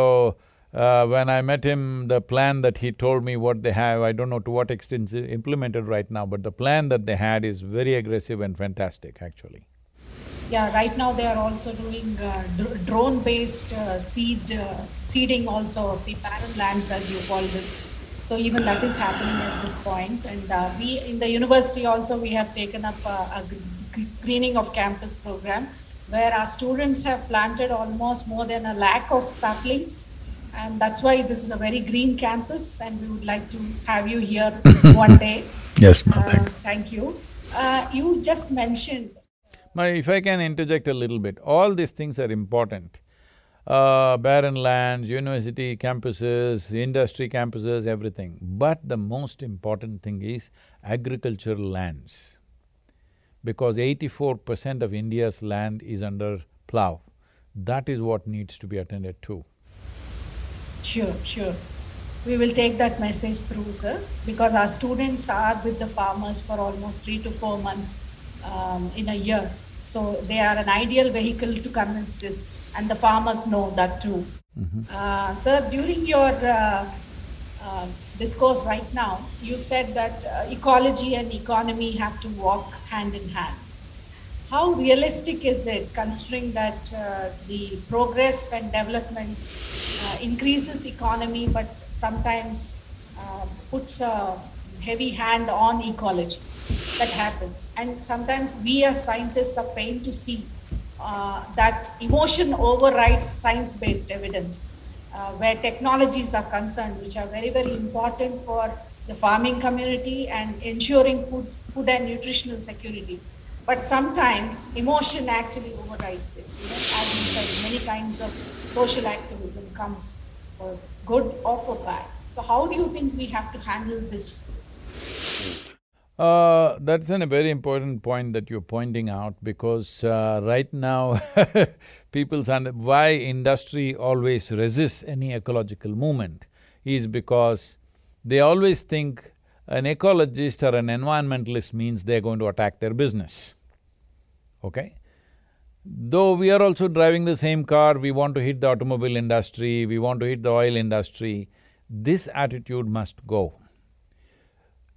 uh, when I met him, the plan that he told me what they have, I don't know to what extent it's implemented right now, but the plan that they had is very aggressive and fantastic, actually. Yeah, right now they are also doing uh, dr- drone-based uh, seed uh, seeding also of the barren lands, as you called it. So even that is happening at this point. And uh, we in the university also we have taken up a, a greening of campus program where our students have planted almost more than a lakh of saplings. And that's why this is a very green campus, and we would like to have you here one day. Yes, ma'am. Uh, thank you. Uh, you just mentioned. My, if I can interject a little bit, all these things are important. Uh, barren lands, university campuses, industry campuses, everything. But the most important thing is agricultural lands because eighty-four percent of India's land is under plough. That is what needs to be attended to. Sure, sure. We will take that message through, sir, because our students are with the farmers for almost three to four months um, in a year. So they are an ideal vehicle to convince this, and the farmers know that too. Mm-hmm. Uh, sir, during your uh, uh, discourse right now, you said that uh, ecology and economy have to walk hand in hand. How realistic is it, considering that uh, the progress and development uh, increases economy, but sometimes uh, puts a heavy hand on ecology? That happens, and sometimes we as scientists are pained to see uh, that emotion overrides science-based evidence uh, where technologies are concerned, which are very, very important for the farming community and ensuring food, food and nutritional security. But sometimes emotion actually overrides it. You know, as you said, many kinds of social activism comes for good or for bad. So how do you think we have to handle this? Uh, that's a very important point that you're pointing out because uh, right now people's under… why industry always resists any ecological movement is because they always think an ecologist or an environmentalist means they're going to attack their business, okay? Though we are also driving the same car, we want to hit the automobile industry, we want to hit the oil industry, this attitude must go.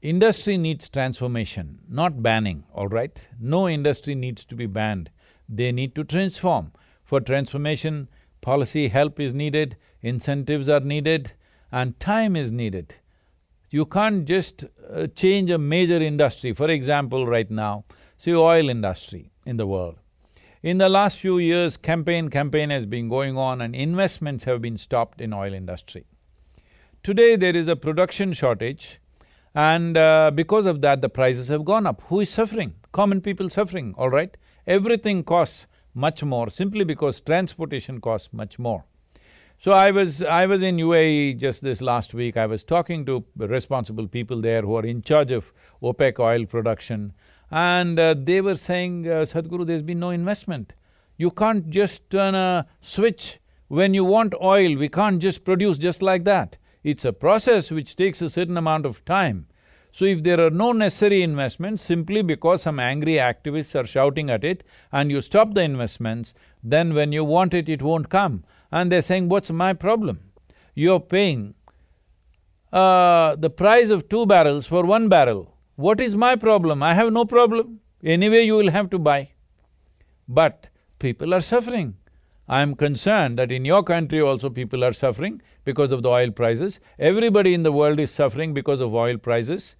Industry needs transformation, not banning, all right? No industry needs to be banned. They need to transform. For transformation, policy help is needed, incentives are needed, and time is needed. You can't just uh, change a major industry. For example, right now, see oil industry in the world. In the last few years, campaign, campaign has been going on and investments have been stopped in oil industry. Today, there is a production shortage and uh, because of that, the prices have gone up. Who is suffering? Common people suffering, all right? Everything costs much more simply because transportation costs much more. So I was… I was in UAE just this last week, I was talking to responsible people there who are in charge of OPEC oil production and uh, they were saying, uh, Sadhguru, there's been no investment. You can't just turn a switch. When you want oil, we can't just produce just like that. It's a process which takes a certain amount of time. So if there are no necessary investments simply because some angry activists are shouting at it and you stop the investments, then when you want it, it won't come. And they're saying, what's my problem? You're paying uh, the price of two barrels for one barrel. What is my problem? I have no problem. Anyway, you will have to buy. But people are suffering. I am concerned that in your country also people are suffering because of the oil prices. Everybody in the world is suffering because of oil prices.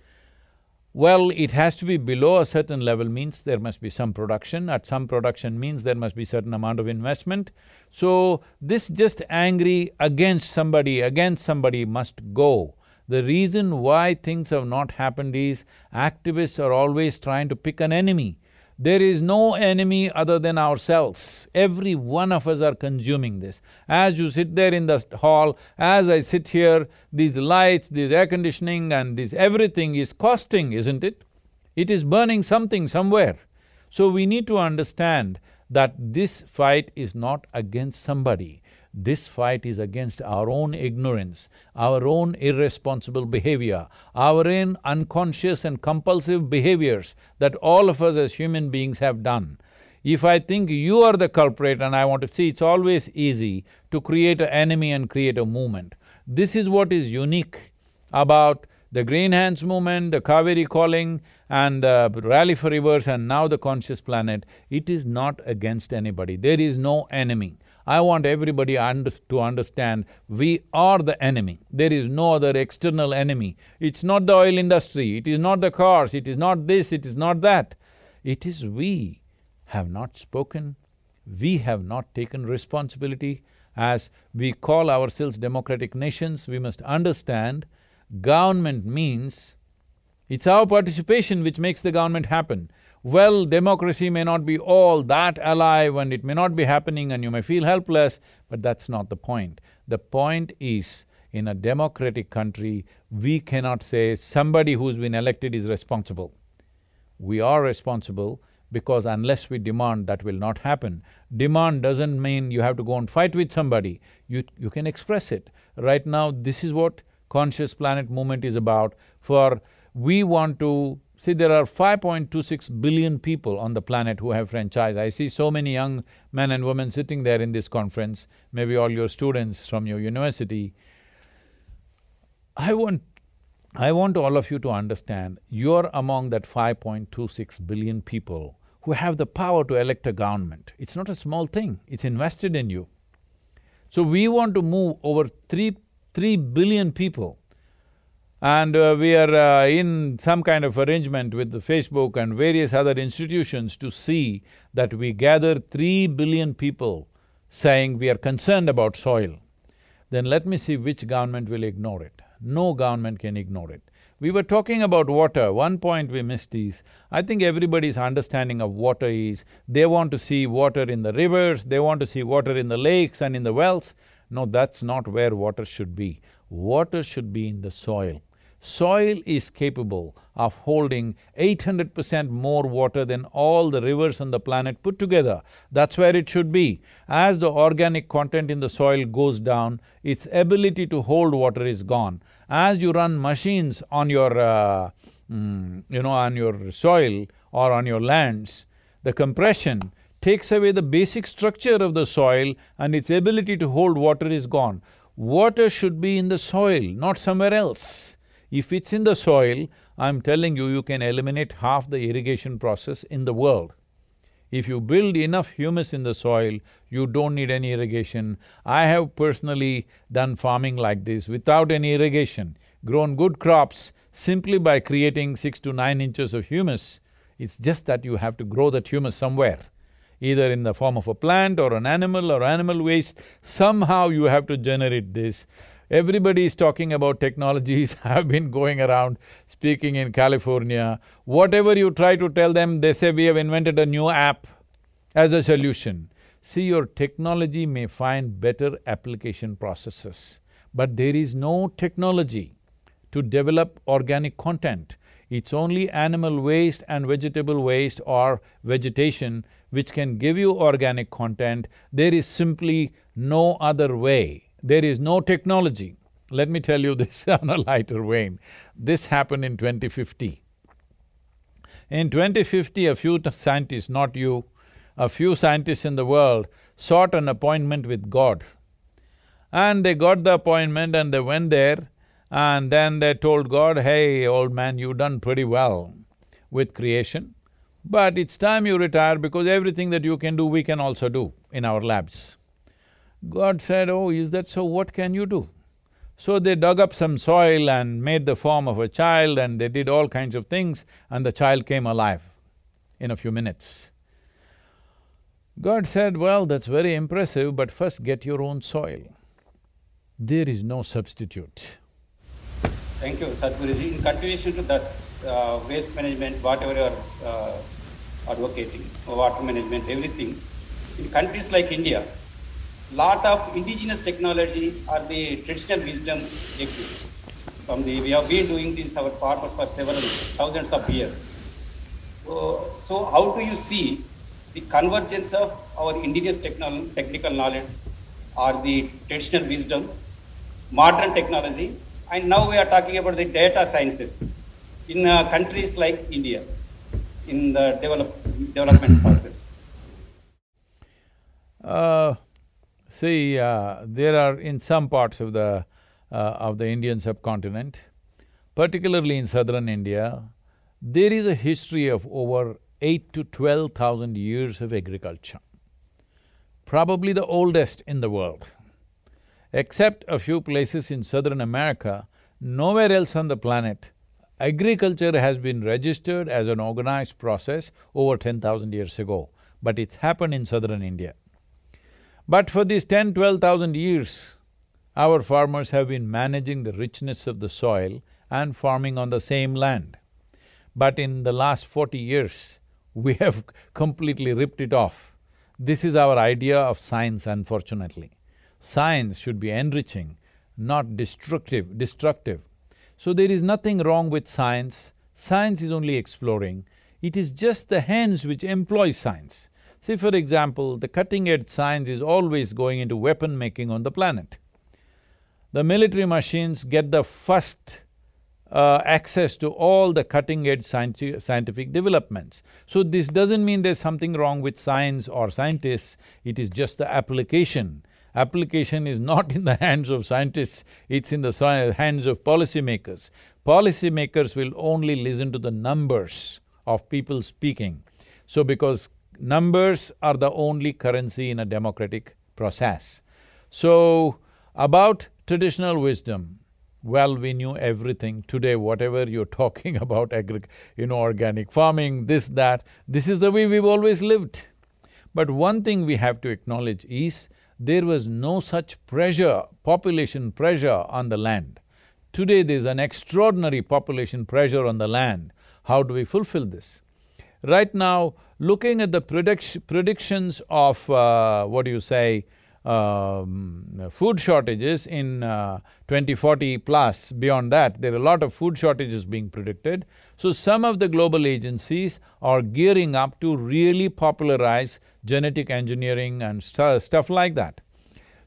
Well, it has to be below a certain level means there must be some production, at some production means there must be certain amount of investment. So, this just angry against somebody, against somebody must go. The reason why things have not happened is activists are always trying to pick an enemy. There is no enemy other than ourselves. Every one of us are consuming this. As you sit there in the hall, as I sit here, these lights, this air conditioning and this everything is costing, isn't it? It is burning something somewhere. So we need to understand that this fight is not against somebody. This fight is against our own ignorance, our own irresponsible behavior, our own unconscious and compulsive behaviors that all of us as human beings have done. If I think you are the culprit and I want to see, it's always easy to create an enemy and create a movement. This is what is unique about the Green Hands movement, the Cauvery calling and the Rally for Rivers and now the Conscious Planet. It is not against anybody, there is no enemy. I want everybody under to understand we are the enemy. There is no other external enemy. It's not the oil industry, it is not the cars, it is not this, it is not that. It is we have not spoken, we have not taken responsibility. As we call ourselves democratic nations, we must understand government means it's our participation which makes the government happen. Well, democracy may not be all that alive and it may not be happening and you may feel helpless, but that's not the point. The point is, in a democratic country, we cannot say somebody who's been elected is responsible. We are responsible because unless we demand, that will not happen. Demand doesn't mean you have to go and fight with somebody, you, you can express it. Right now, this is what Conscious Planet movement is about. For we want to See, there are 5.26 billion people on the planet who have franchise. I see so many young men and women sitting there in this conference, maybe all your students from your university. I want… I want all of you to understand, you're among that 5.26 billion people who have the power to elect a government. It's not a small thing, it's invested in you. So we want to move over three… three billion people and uh, we are uh, in some kind of arrangement with Facebook and various other institutions to see that we gather three billion people saying we are concerned about soil, then let me see which government will ignore it. No government can ignore it. We were talking about water, one point we missed is, I think everybody's understanding of water is, they want to see water in the rivers, they want to see water in the lakes and in the wells. No, that's not where water should be. Water should be in the soil. Soil is capable of holding 800 percent more water than all the rivers on the planet put together. That's where it should be. As the organic content in the soil goes down, its ability to hold water is gone. As you run machines on your, uh, mm, you know, on your soil or on your lands, the compression takes away the basic structure of the soil and its ability to hold water is gone. Water should be in the soil, not somewhere else. If it's in the soil, I'm telling you, you can eliminate half the irrigation process in the world. If you build enough humus in the soil, you don't need any irrigation. I have personally done farming like this without any irrigation, grown good crops simply by creating six to nine inches of humus. It's just that you have to grow that humus somewhere, either in the form of a plant or an animal or animal waste, somehow you have to generate this. Everybody is talking about technologies, I've been going around speaking in California. Whatever you try to tell them, they say we have invented a new app as a solution. See, your technology may find better application processes, but there is no technology to develop organic content. It's only animal waste and vegetable waste or vegetation which can give you organic content. There is simply no other way there is no technology. Let me tell you this on a lighter vein. This happened in 2050. In 2050, a few scientists, not you, a few scientists in the world sought an appointment with God. And they got the appointment and they went there and then they told God, hey, old man, you've done pretty well with creation, but it's time you retire because everything that you can do, we can also do in our labs. God said, oh, is that so, what can you do? So they dug up some soil and made the form of a child and they did all kinds of things and the child came alive in a few minutes. God said, well, that's very impressive, but first get your own soil. There is no substitute. Thank you, Sadhguruji. In continuation to that uh, waste management, whatever you are uh, advocating, water management, everything, in countries like India, lot of indigenous technology or the traditional wisdom exists. From the, we have been doing this, our farmers for several thousands of years. So, so how do you see the convergence of our indigenous technol technical knowledge or the traditional wisdom, modern technology, and now we are talking about the data sciences in uh, countries like India, in the develop, development process? Uh, See, uh, there are in some parts of the… Uh, of the Indian subcontinent, particularly in southern India, there is a history of over eight to twelve thousand years of agriculture. probably the oldest in the world. Except a few places in southern America, nowhere else on the planet, agriculture has been registered as an organized process over ten thousand years ago, but it's happened in southern India. But for these ten, twelve thousand years, our farmers have been managing the richness of the soil and farming on the same land. But in the last forty years, we have completely ripped it off. This is our idea of science, unfortunately. Science should be enriching, not destructive, destructive. So there is nothing wrong with science, science is only exploring, it is just the hands which employ science. See, for example, the cutting-edge science is always going into weapon making on the planet. The military machines get the first uh, access to all the cutting-edge scienti scientific developments. So this doesn't mean there's something wrong with science or scientists, it is just the application. Application is not in the hands of scientists, it's in the hands of policymakers. Policymakers will only listen to the numbers of people speaking. So because numbers are the only currency in a democratic process. So, about traditional wisdom, well, we knew everything. Today, whatever you're talking about agri… you know, organic farming, this, that, this is the way we've always lived. But one thing we have to acknowledge is, there was no such pressure, population pressure on the land. Today there's an extraordinary population pressure on the land. How do we fulfill this? Right now, looking at the predict predictions of, uh, what do you say, um, food shortages in uh, 2040 plus, beyond that, there are a lot of food shortages being predicted. So some of the global agencies are gearing up to really popularize genetic engineering and st stuff like that.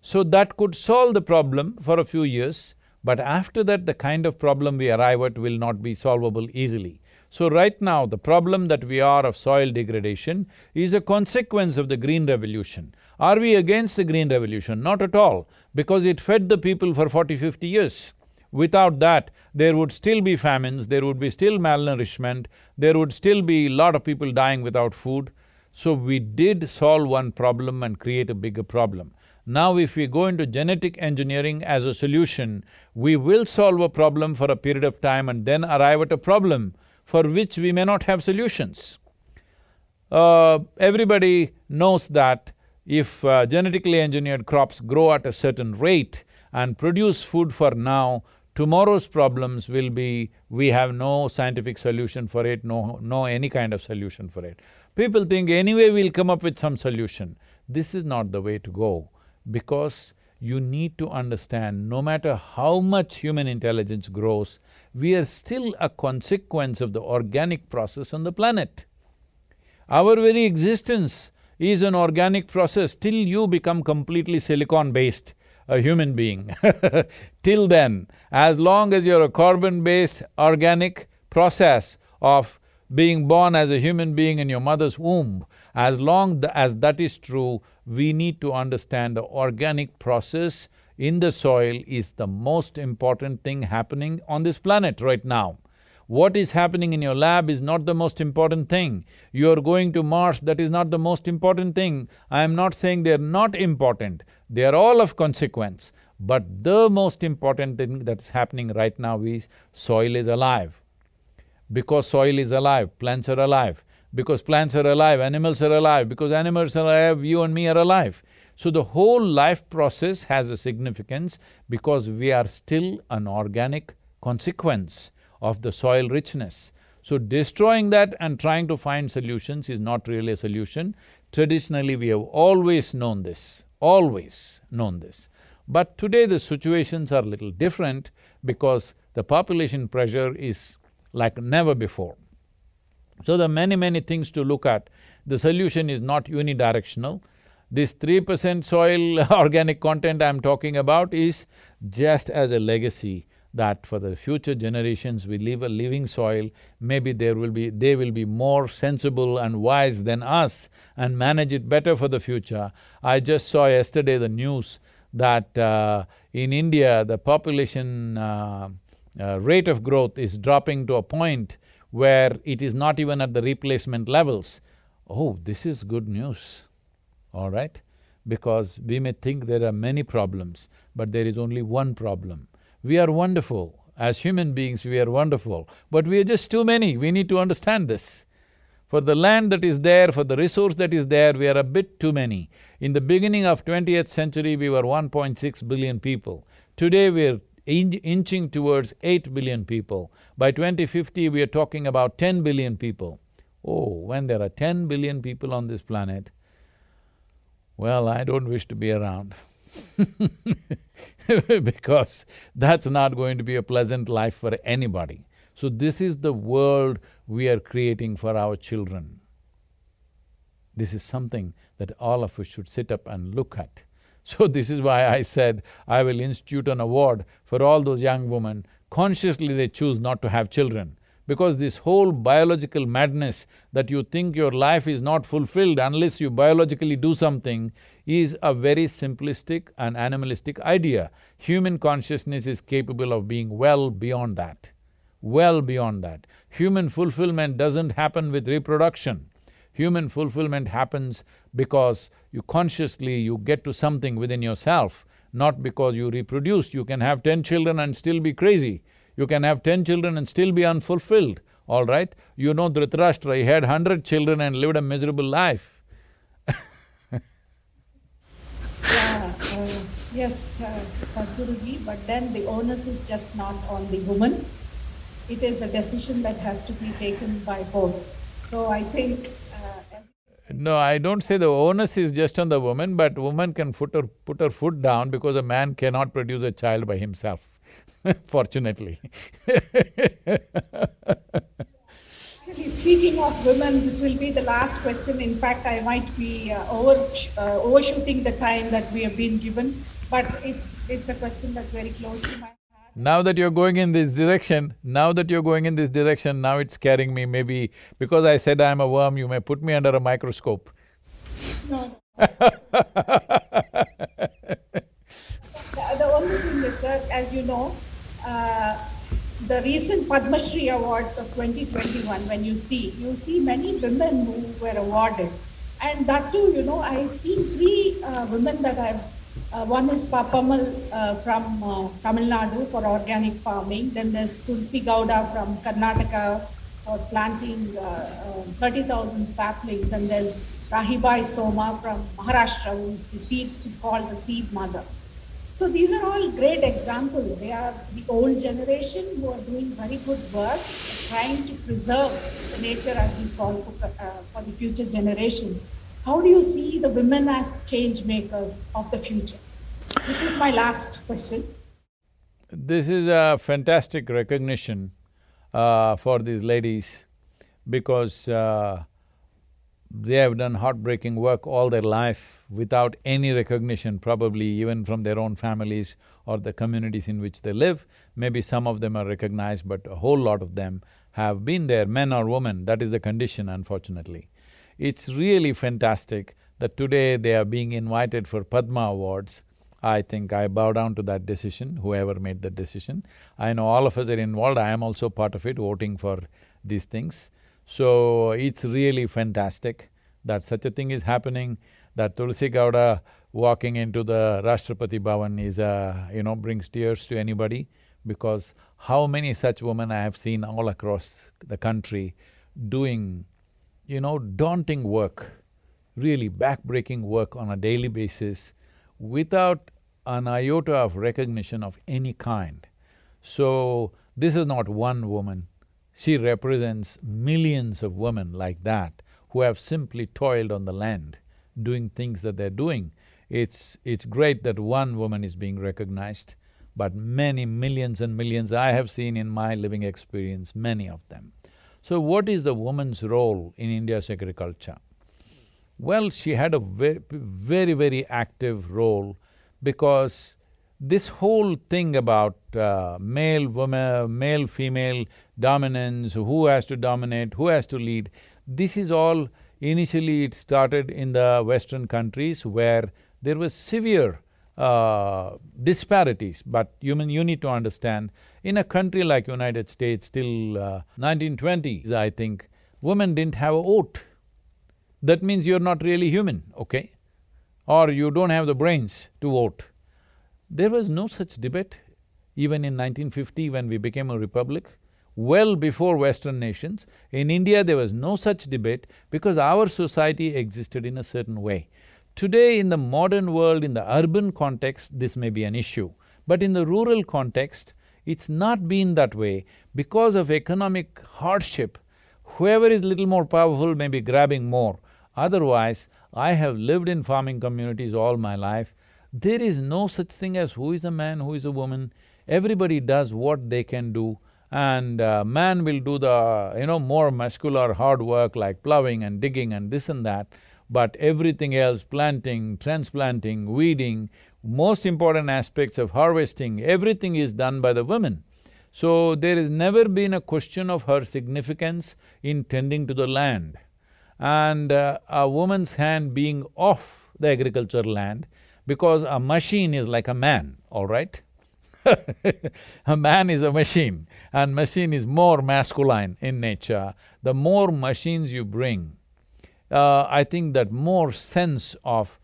So that could solve the problem for a few years, but after that the kind of problem we arrive at will not be solvable easily. So right now, the problem that we are of soil degradation is a consequence of the green revolution. Are we against the green revolution? Not at all, because it fed the people for 40, 50 years. Without that, there would still be famines, there would be still malnourishment, there would still be a lot of people dying without food. So we did solve one problem and create a bigger problem. Now if we go into genetic engineering as a solution, we will solve a problem for a period of time and then arrive at a problem for which we may not have solutions. Uh, everybody knows that if uh, genetically engineered crops grow at a certain rate and produce food for now, tomorrow's problems will be we have no scientific solution for it, no… no any kind of solution for it. People think anyway we'll come up with some solution. This is not the way to go because you need to understand no matter how much human intelligence grows, we are still a consequence of the organic process on the planet. Our very existence is an organic process till you become completely silicon-based, a human being. till then, as long as you're a carbon-based organic process of being born as a human being in your mother's womb, as long th as that is true, we need to understand the organic process in the soil is the most important thing happening on this planet right now. What is happening in your lab is not the most important thing. You are going to Mars, that is not the most important thing. I am not saying they're not important, they are all of consequence. But the most important thing that's happening right now is soil is alive. Because soil is alive, plants are alive. Because plants are alive, animals are alive, because animals are alive, you and me are alive. So the whole life process has a significance because we are still an organic consequence of the soil richness. So destroying that and trying to find solutions is not really a solution. Traditionally, we have always known this, always known this. But today the situations are little different because the population pressure is like never before. So there are many, many things to look at. The solution is not unidirectional. This three percent soil organic content I'm talking about is just as a legacy that for the future generations we leave a living soil, maybe there will be… they will be more sensible and wise than us and manage it better for the future. I just saw yesterday the news that uh, in India the population uh, uh, rate of growth is dropping to a point where it is not even at the replacement levels. Oh, this is good news, all right? because we may think there are many problems, but there is only one problem. We are wonderful. As human beings, we are wonderful, but we are just too many. We need to understand this. For the land that is there, for the resource that is there, we are a bit too many. In the beginning of 20th century, we were 1.6 billion people. Today, we're in inching towards 8 billion people. By 2050, we are talking about 10 billion people. Oh, when there are 10 billion people on this planet, well, I don't wish to be around because that's not going to be a pleasant life for anybody. So this is the world we are creating for our children. This is something that all of us should sit up and look at. So this is why I said I will institute an award for all those young women, consciously they choose not to have children. Because this whole biological madness that you think your life is not fulfilled unless you biologically do something is a very simplistic and animalistic idea. Human consciousness is capable of being well beyond that, well beyond that. Human fulfillment doesn't happen with reproduction. Human fulfillment happens because you consciously, you get to something within yourself, not because you reproduce. You can have ten children and still be crazy. You can have ten children and still be unfulfilled, all right? You know Dhritarashtra, he had hundred children and lived a miserable life. yeah, uh, yes, uh, Sadhguruji, but then the onus is just not on the woman. It is a decision that has to be taken by both. So I think no, I don't say the onus is just on the woman, but woman can put her, put her foot down because a man cannot produce a child by himself. fortunately. Speaking of women, this will be the last question. In fact, I might be uh, over, uh, overshooting the time that we have been given, but it's, it's a question that's very close to my. Now that you're going in this direction, now that you're going in this direction, now it's scaring me. Maybe because I said I'm a worm, you may put me under a microscope. No. the only thing is, sir, as you know, uh, the recent Padma Shri Awards of 2021, when you see, you see many women who were awarded. And that too, you know, I've seen three uh, women that I've, uh, one is Pappammal uh, from uh, Tamil Nadu for organic farming, then there's Tulsi Gowda from Karnataka for planting uh, 30,000 saplings, and there's Rahibai Soma from Maharashtra, who's the seed, is called the seed mother. So these are all great examples. They are the old generation who are doing very good work, trying to preserve the nature, as you call, for, uh, for the future generations. How do you see the women as change makers of the future? This is my last question. This is a fantastic recognition uh, for these ladies because uh, they have done heartbreaking work all their life without any recognition, probably even from their own families or the communities in which they live. Maybe some of them are recognized, but a whole lot of them have been there, men or women, that is the condition unfortunately. It's really fantastic that today they are being invited for Padma Awards. I think I bow down to that decision, whoever made that decision. I know all of us are involved, I am also part of it, voting for these things. So, it's really fantastic that such a thing is happening, that Tulsi Gowda walking into the Rashtrapati Bhavan is a… you know, brings tears to anybody because how many such women I have seen all across the country doing, you know, daunting work, really back-breaking work on a daily basis without an iota of recognition of any kind. So, this is not one woman, she represents millions of women like that who have simply toiled on the land, doing things that they're doing. It's… it's great that one woman is being recognized, but many millions and millions I have seen in my living experience, many of them. So what is the woman's role in India's agriculture? Well, she had a very, very, very active role because this whole thing about uh, male, woman, male, female dominance, who has to dominate, who has to lead, this is all… initially it started in the western countries where there was severe uh, disparities, but you mean you need to understand, in a country like United States till uh, 1920s, I think, women didn't have a vote. That means you're not really human, okay? or you don't have the brains to vote. There was no such debate even in 1950 when we became a republic. Well before Western nations, in India there was no such debate because our society existed in a certain way. Today in the modern world, in the urban context, this may be an issue. But in the rural context, it's not been that way because of economic hardship. Whoever is little more powerful may be grabbing more. Otherwise, I have lived in farming communities all my life. There is no such thing as who is a man, who is a woman. Everybody does what they can do and uh, man will do the, you know, more muscular hard work like plowing and digging and this and that, but everything else, planting, transplanting, weeding, most important aspects of harvesting, everything is done by the women. So there has never been a question of her significance in tending to the land. And uh, a woman's hand being off the agricultural land because a machine is like a man, all right? a man is a machine and machine is more masculine in nature. The more machines you bring, uh, I think that more sense of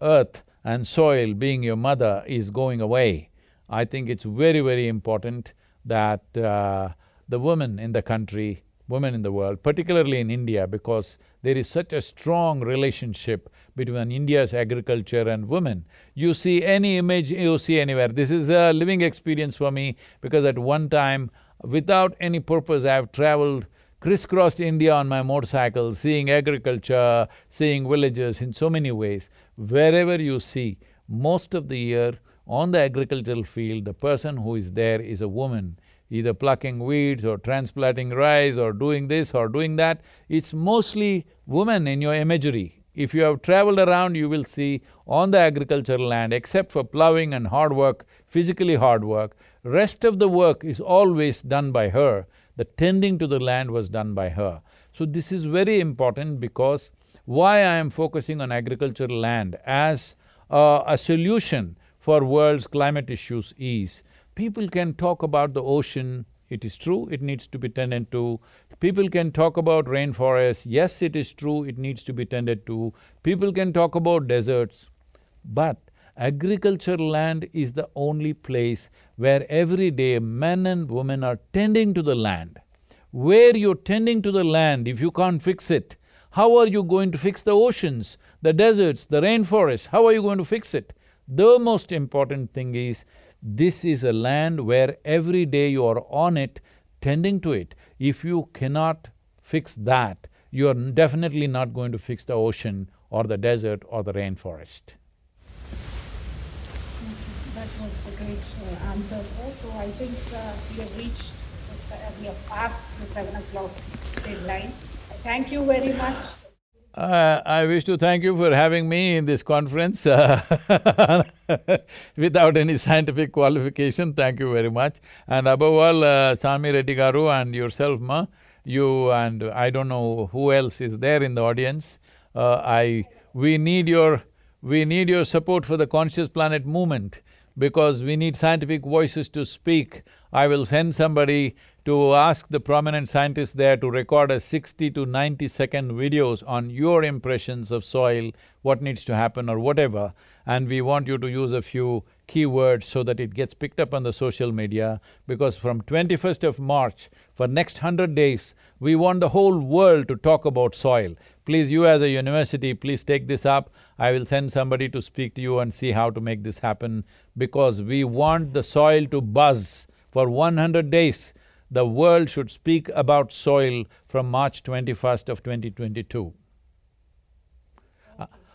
earth and soil being your mother is going away. I think it's very, very important that uh, the women in the country, women in the world, particularly in India, because there is such a strong relationship between India's agriculture and women. You see any image you see anywhere. This is a living experience for me because at one time, without any purpose, I have traveled crisscrossed India on my motorcycle, seeing agriculture, seeing villages in so many ways. Wherever you see, most of the year on the agricultural field, the person who is there is a woman, either plucking weeds or transplanting rice or doing this or doing that. It's mostly women in your imagery. If you have traveled around, you will see on the agricultural land, except for plowing and hard work, physically hard work, rest of the work is always done by her the tending to the land was done by her. So this is very important because why I am focusing on agricultural land as uh, a solution for world's climate issues is, people can talk about the ocean, it is true, it needs to be tended to. People can talk about rainforests, yes, it is true, it needs to be tended to. People can talk about deserts, but agricultural land is the only place where every day men and women are tending to the land. Where you're tending to the land, if you can't fix it, how are you going to fix the oceans, the deserts, the rainforests? How are you going to fix it? The most important thing is, this is a land where every day you are on it, tending to it. If you cannot fix that, you are definitely not going to fix the ocean or the desert or the rainforest. That was a great uh, answer, sir. So I think uh, we have reached, the, we have passed the seven o'clock deadline. Thank you very much. Uh, I wish to thank you for having me in this conference uh, without any scientific qualification. Thank you very much. And above all, uh, Sammi Reddy Garu and yourself, Ma, you and I don't know who else is there in the audience. Uh, I… we need your… we need your support for the Conscious Planet movement because we need scientific voices to speak. I will send somebody to ask the prominent scientists there to record a sixty to ninety second videos on your impressions of soil, what needs to happen or whatever, and we want you to use a few keywords so that it gets picked up on the social media because from 21st of March, for next hundred days, we want the whole world to talk about soil. Please, you as a university, please take this up. I will send somebody to speak to you and see how to make this happen because we want the soil to buzz for one hundred days. The world should speak about soil from March twenty-first of 2022.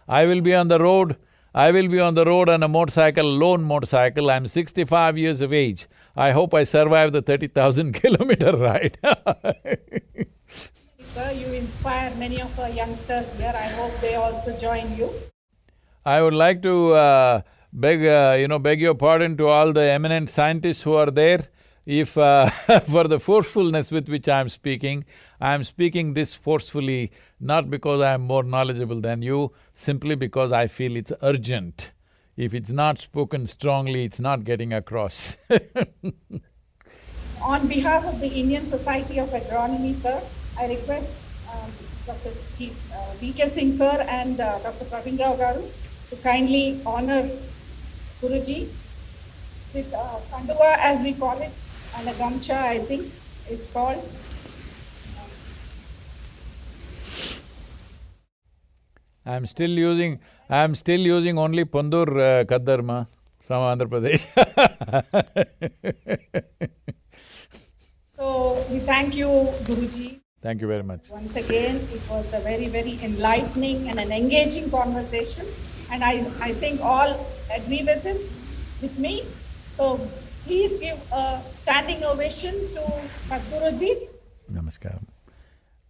I will be on the road, I will be on the road on a motorcycle, lone motorcycle, I'm sixty-five years of age. I hope I survive the thirty thousand kilometer ride Sir, you inspire many of our youngsters here. I hope they also join you. I would like to uh, beg, uh, you know, beg your pardon to all the eminent scientists who are there. If uh, for the forcefulness with which I am speaking, I am speaking this forcefully not because I am more knowledgeable than you, simply because I feel it's urgent. If it's not spoken strongly, it's not getting across On behalf of the Indian Society of Agronomy, sir, I request um, Dr. G, uh, V.K. Singh sir and uh, Dr. Praveen Rao Garu to kindly honor Guruji with uh, kandua as we call it and a gamcha I think it's called. I'm still using… I'm still using only Pandur uh, Kaddarma from Andhra Pradesh So we thank you Guruji. Thank you very much. Once again, it was a very, very enlightening and an engaging conversation. And I, I think all agree with him, with me. So please give a standing ovation to Sadhguruji. Namaskaram.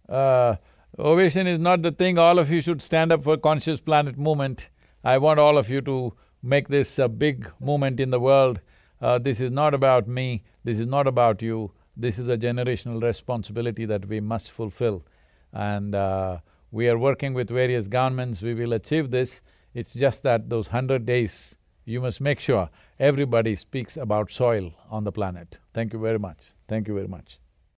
Uh, ovation is not the thing, all of you should stand up for Conscious Planet movement. I want all of you to make this a big movement in the world. Uh, this is not about me, this is not about you, this is a generational responsibility that we must fulfill. And uh, we are working with various governments, we will achieve this. It's just that those hundred days, you must make sure everybody speaks about soil on the planet. Thank you very much. Thank you very much.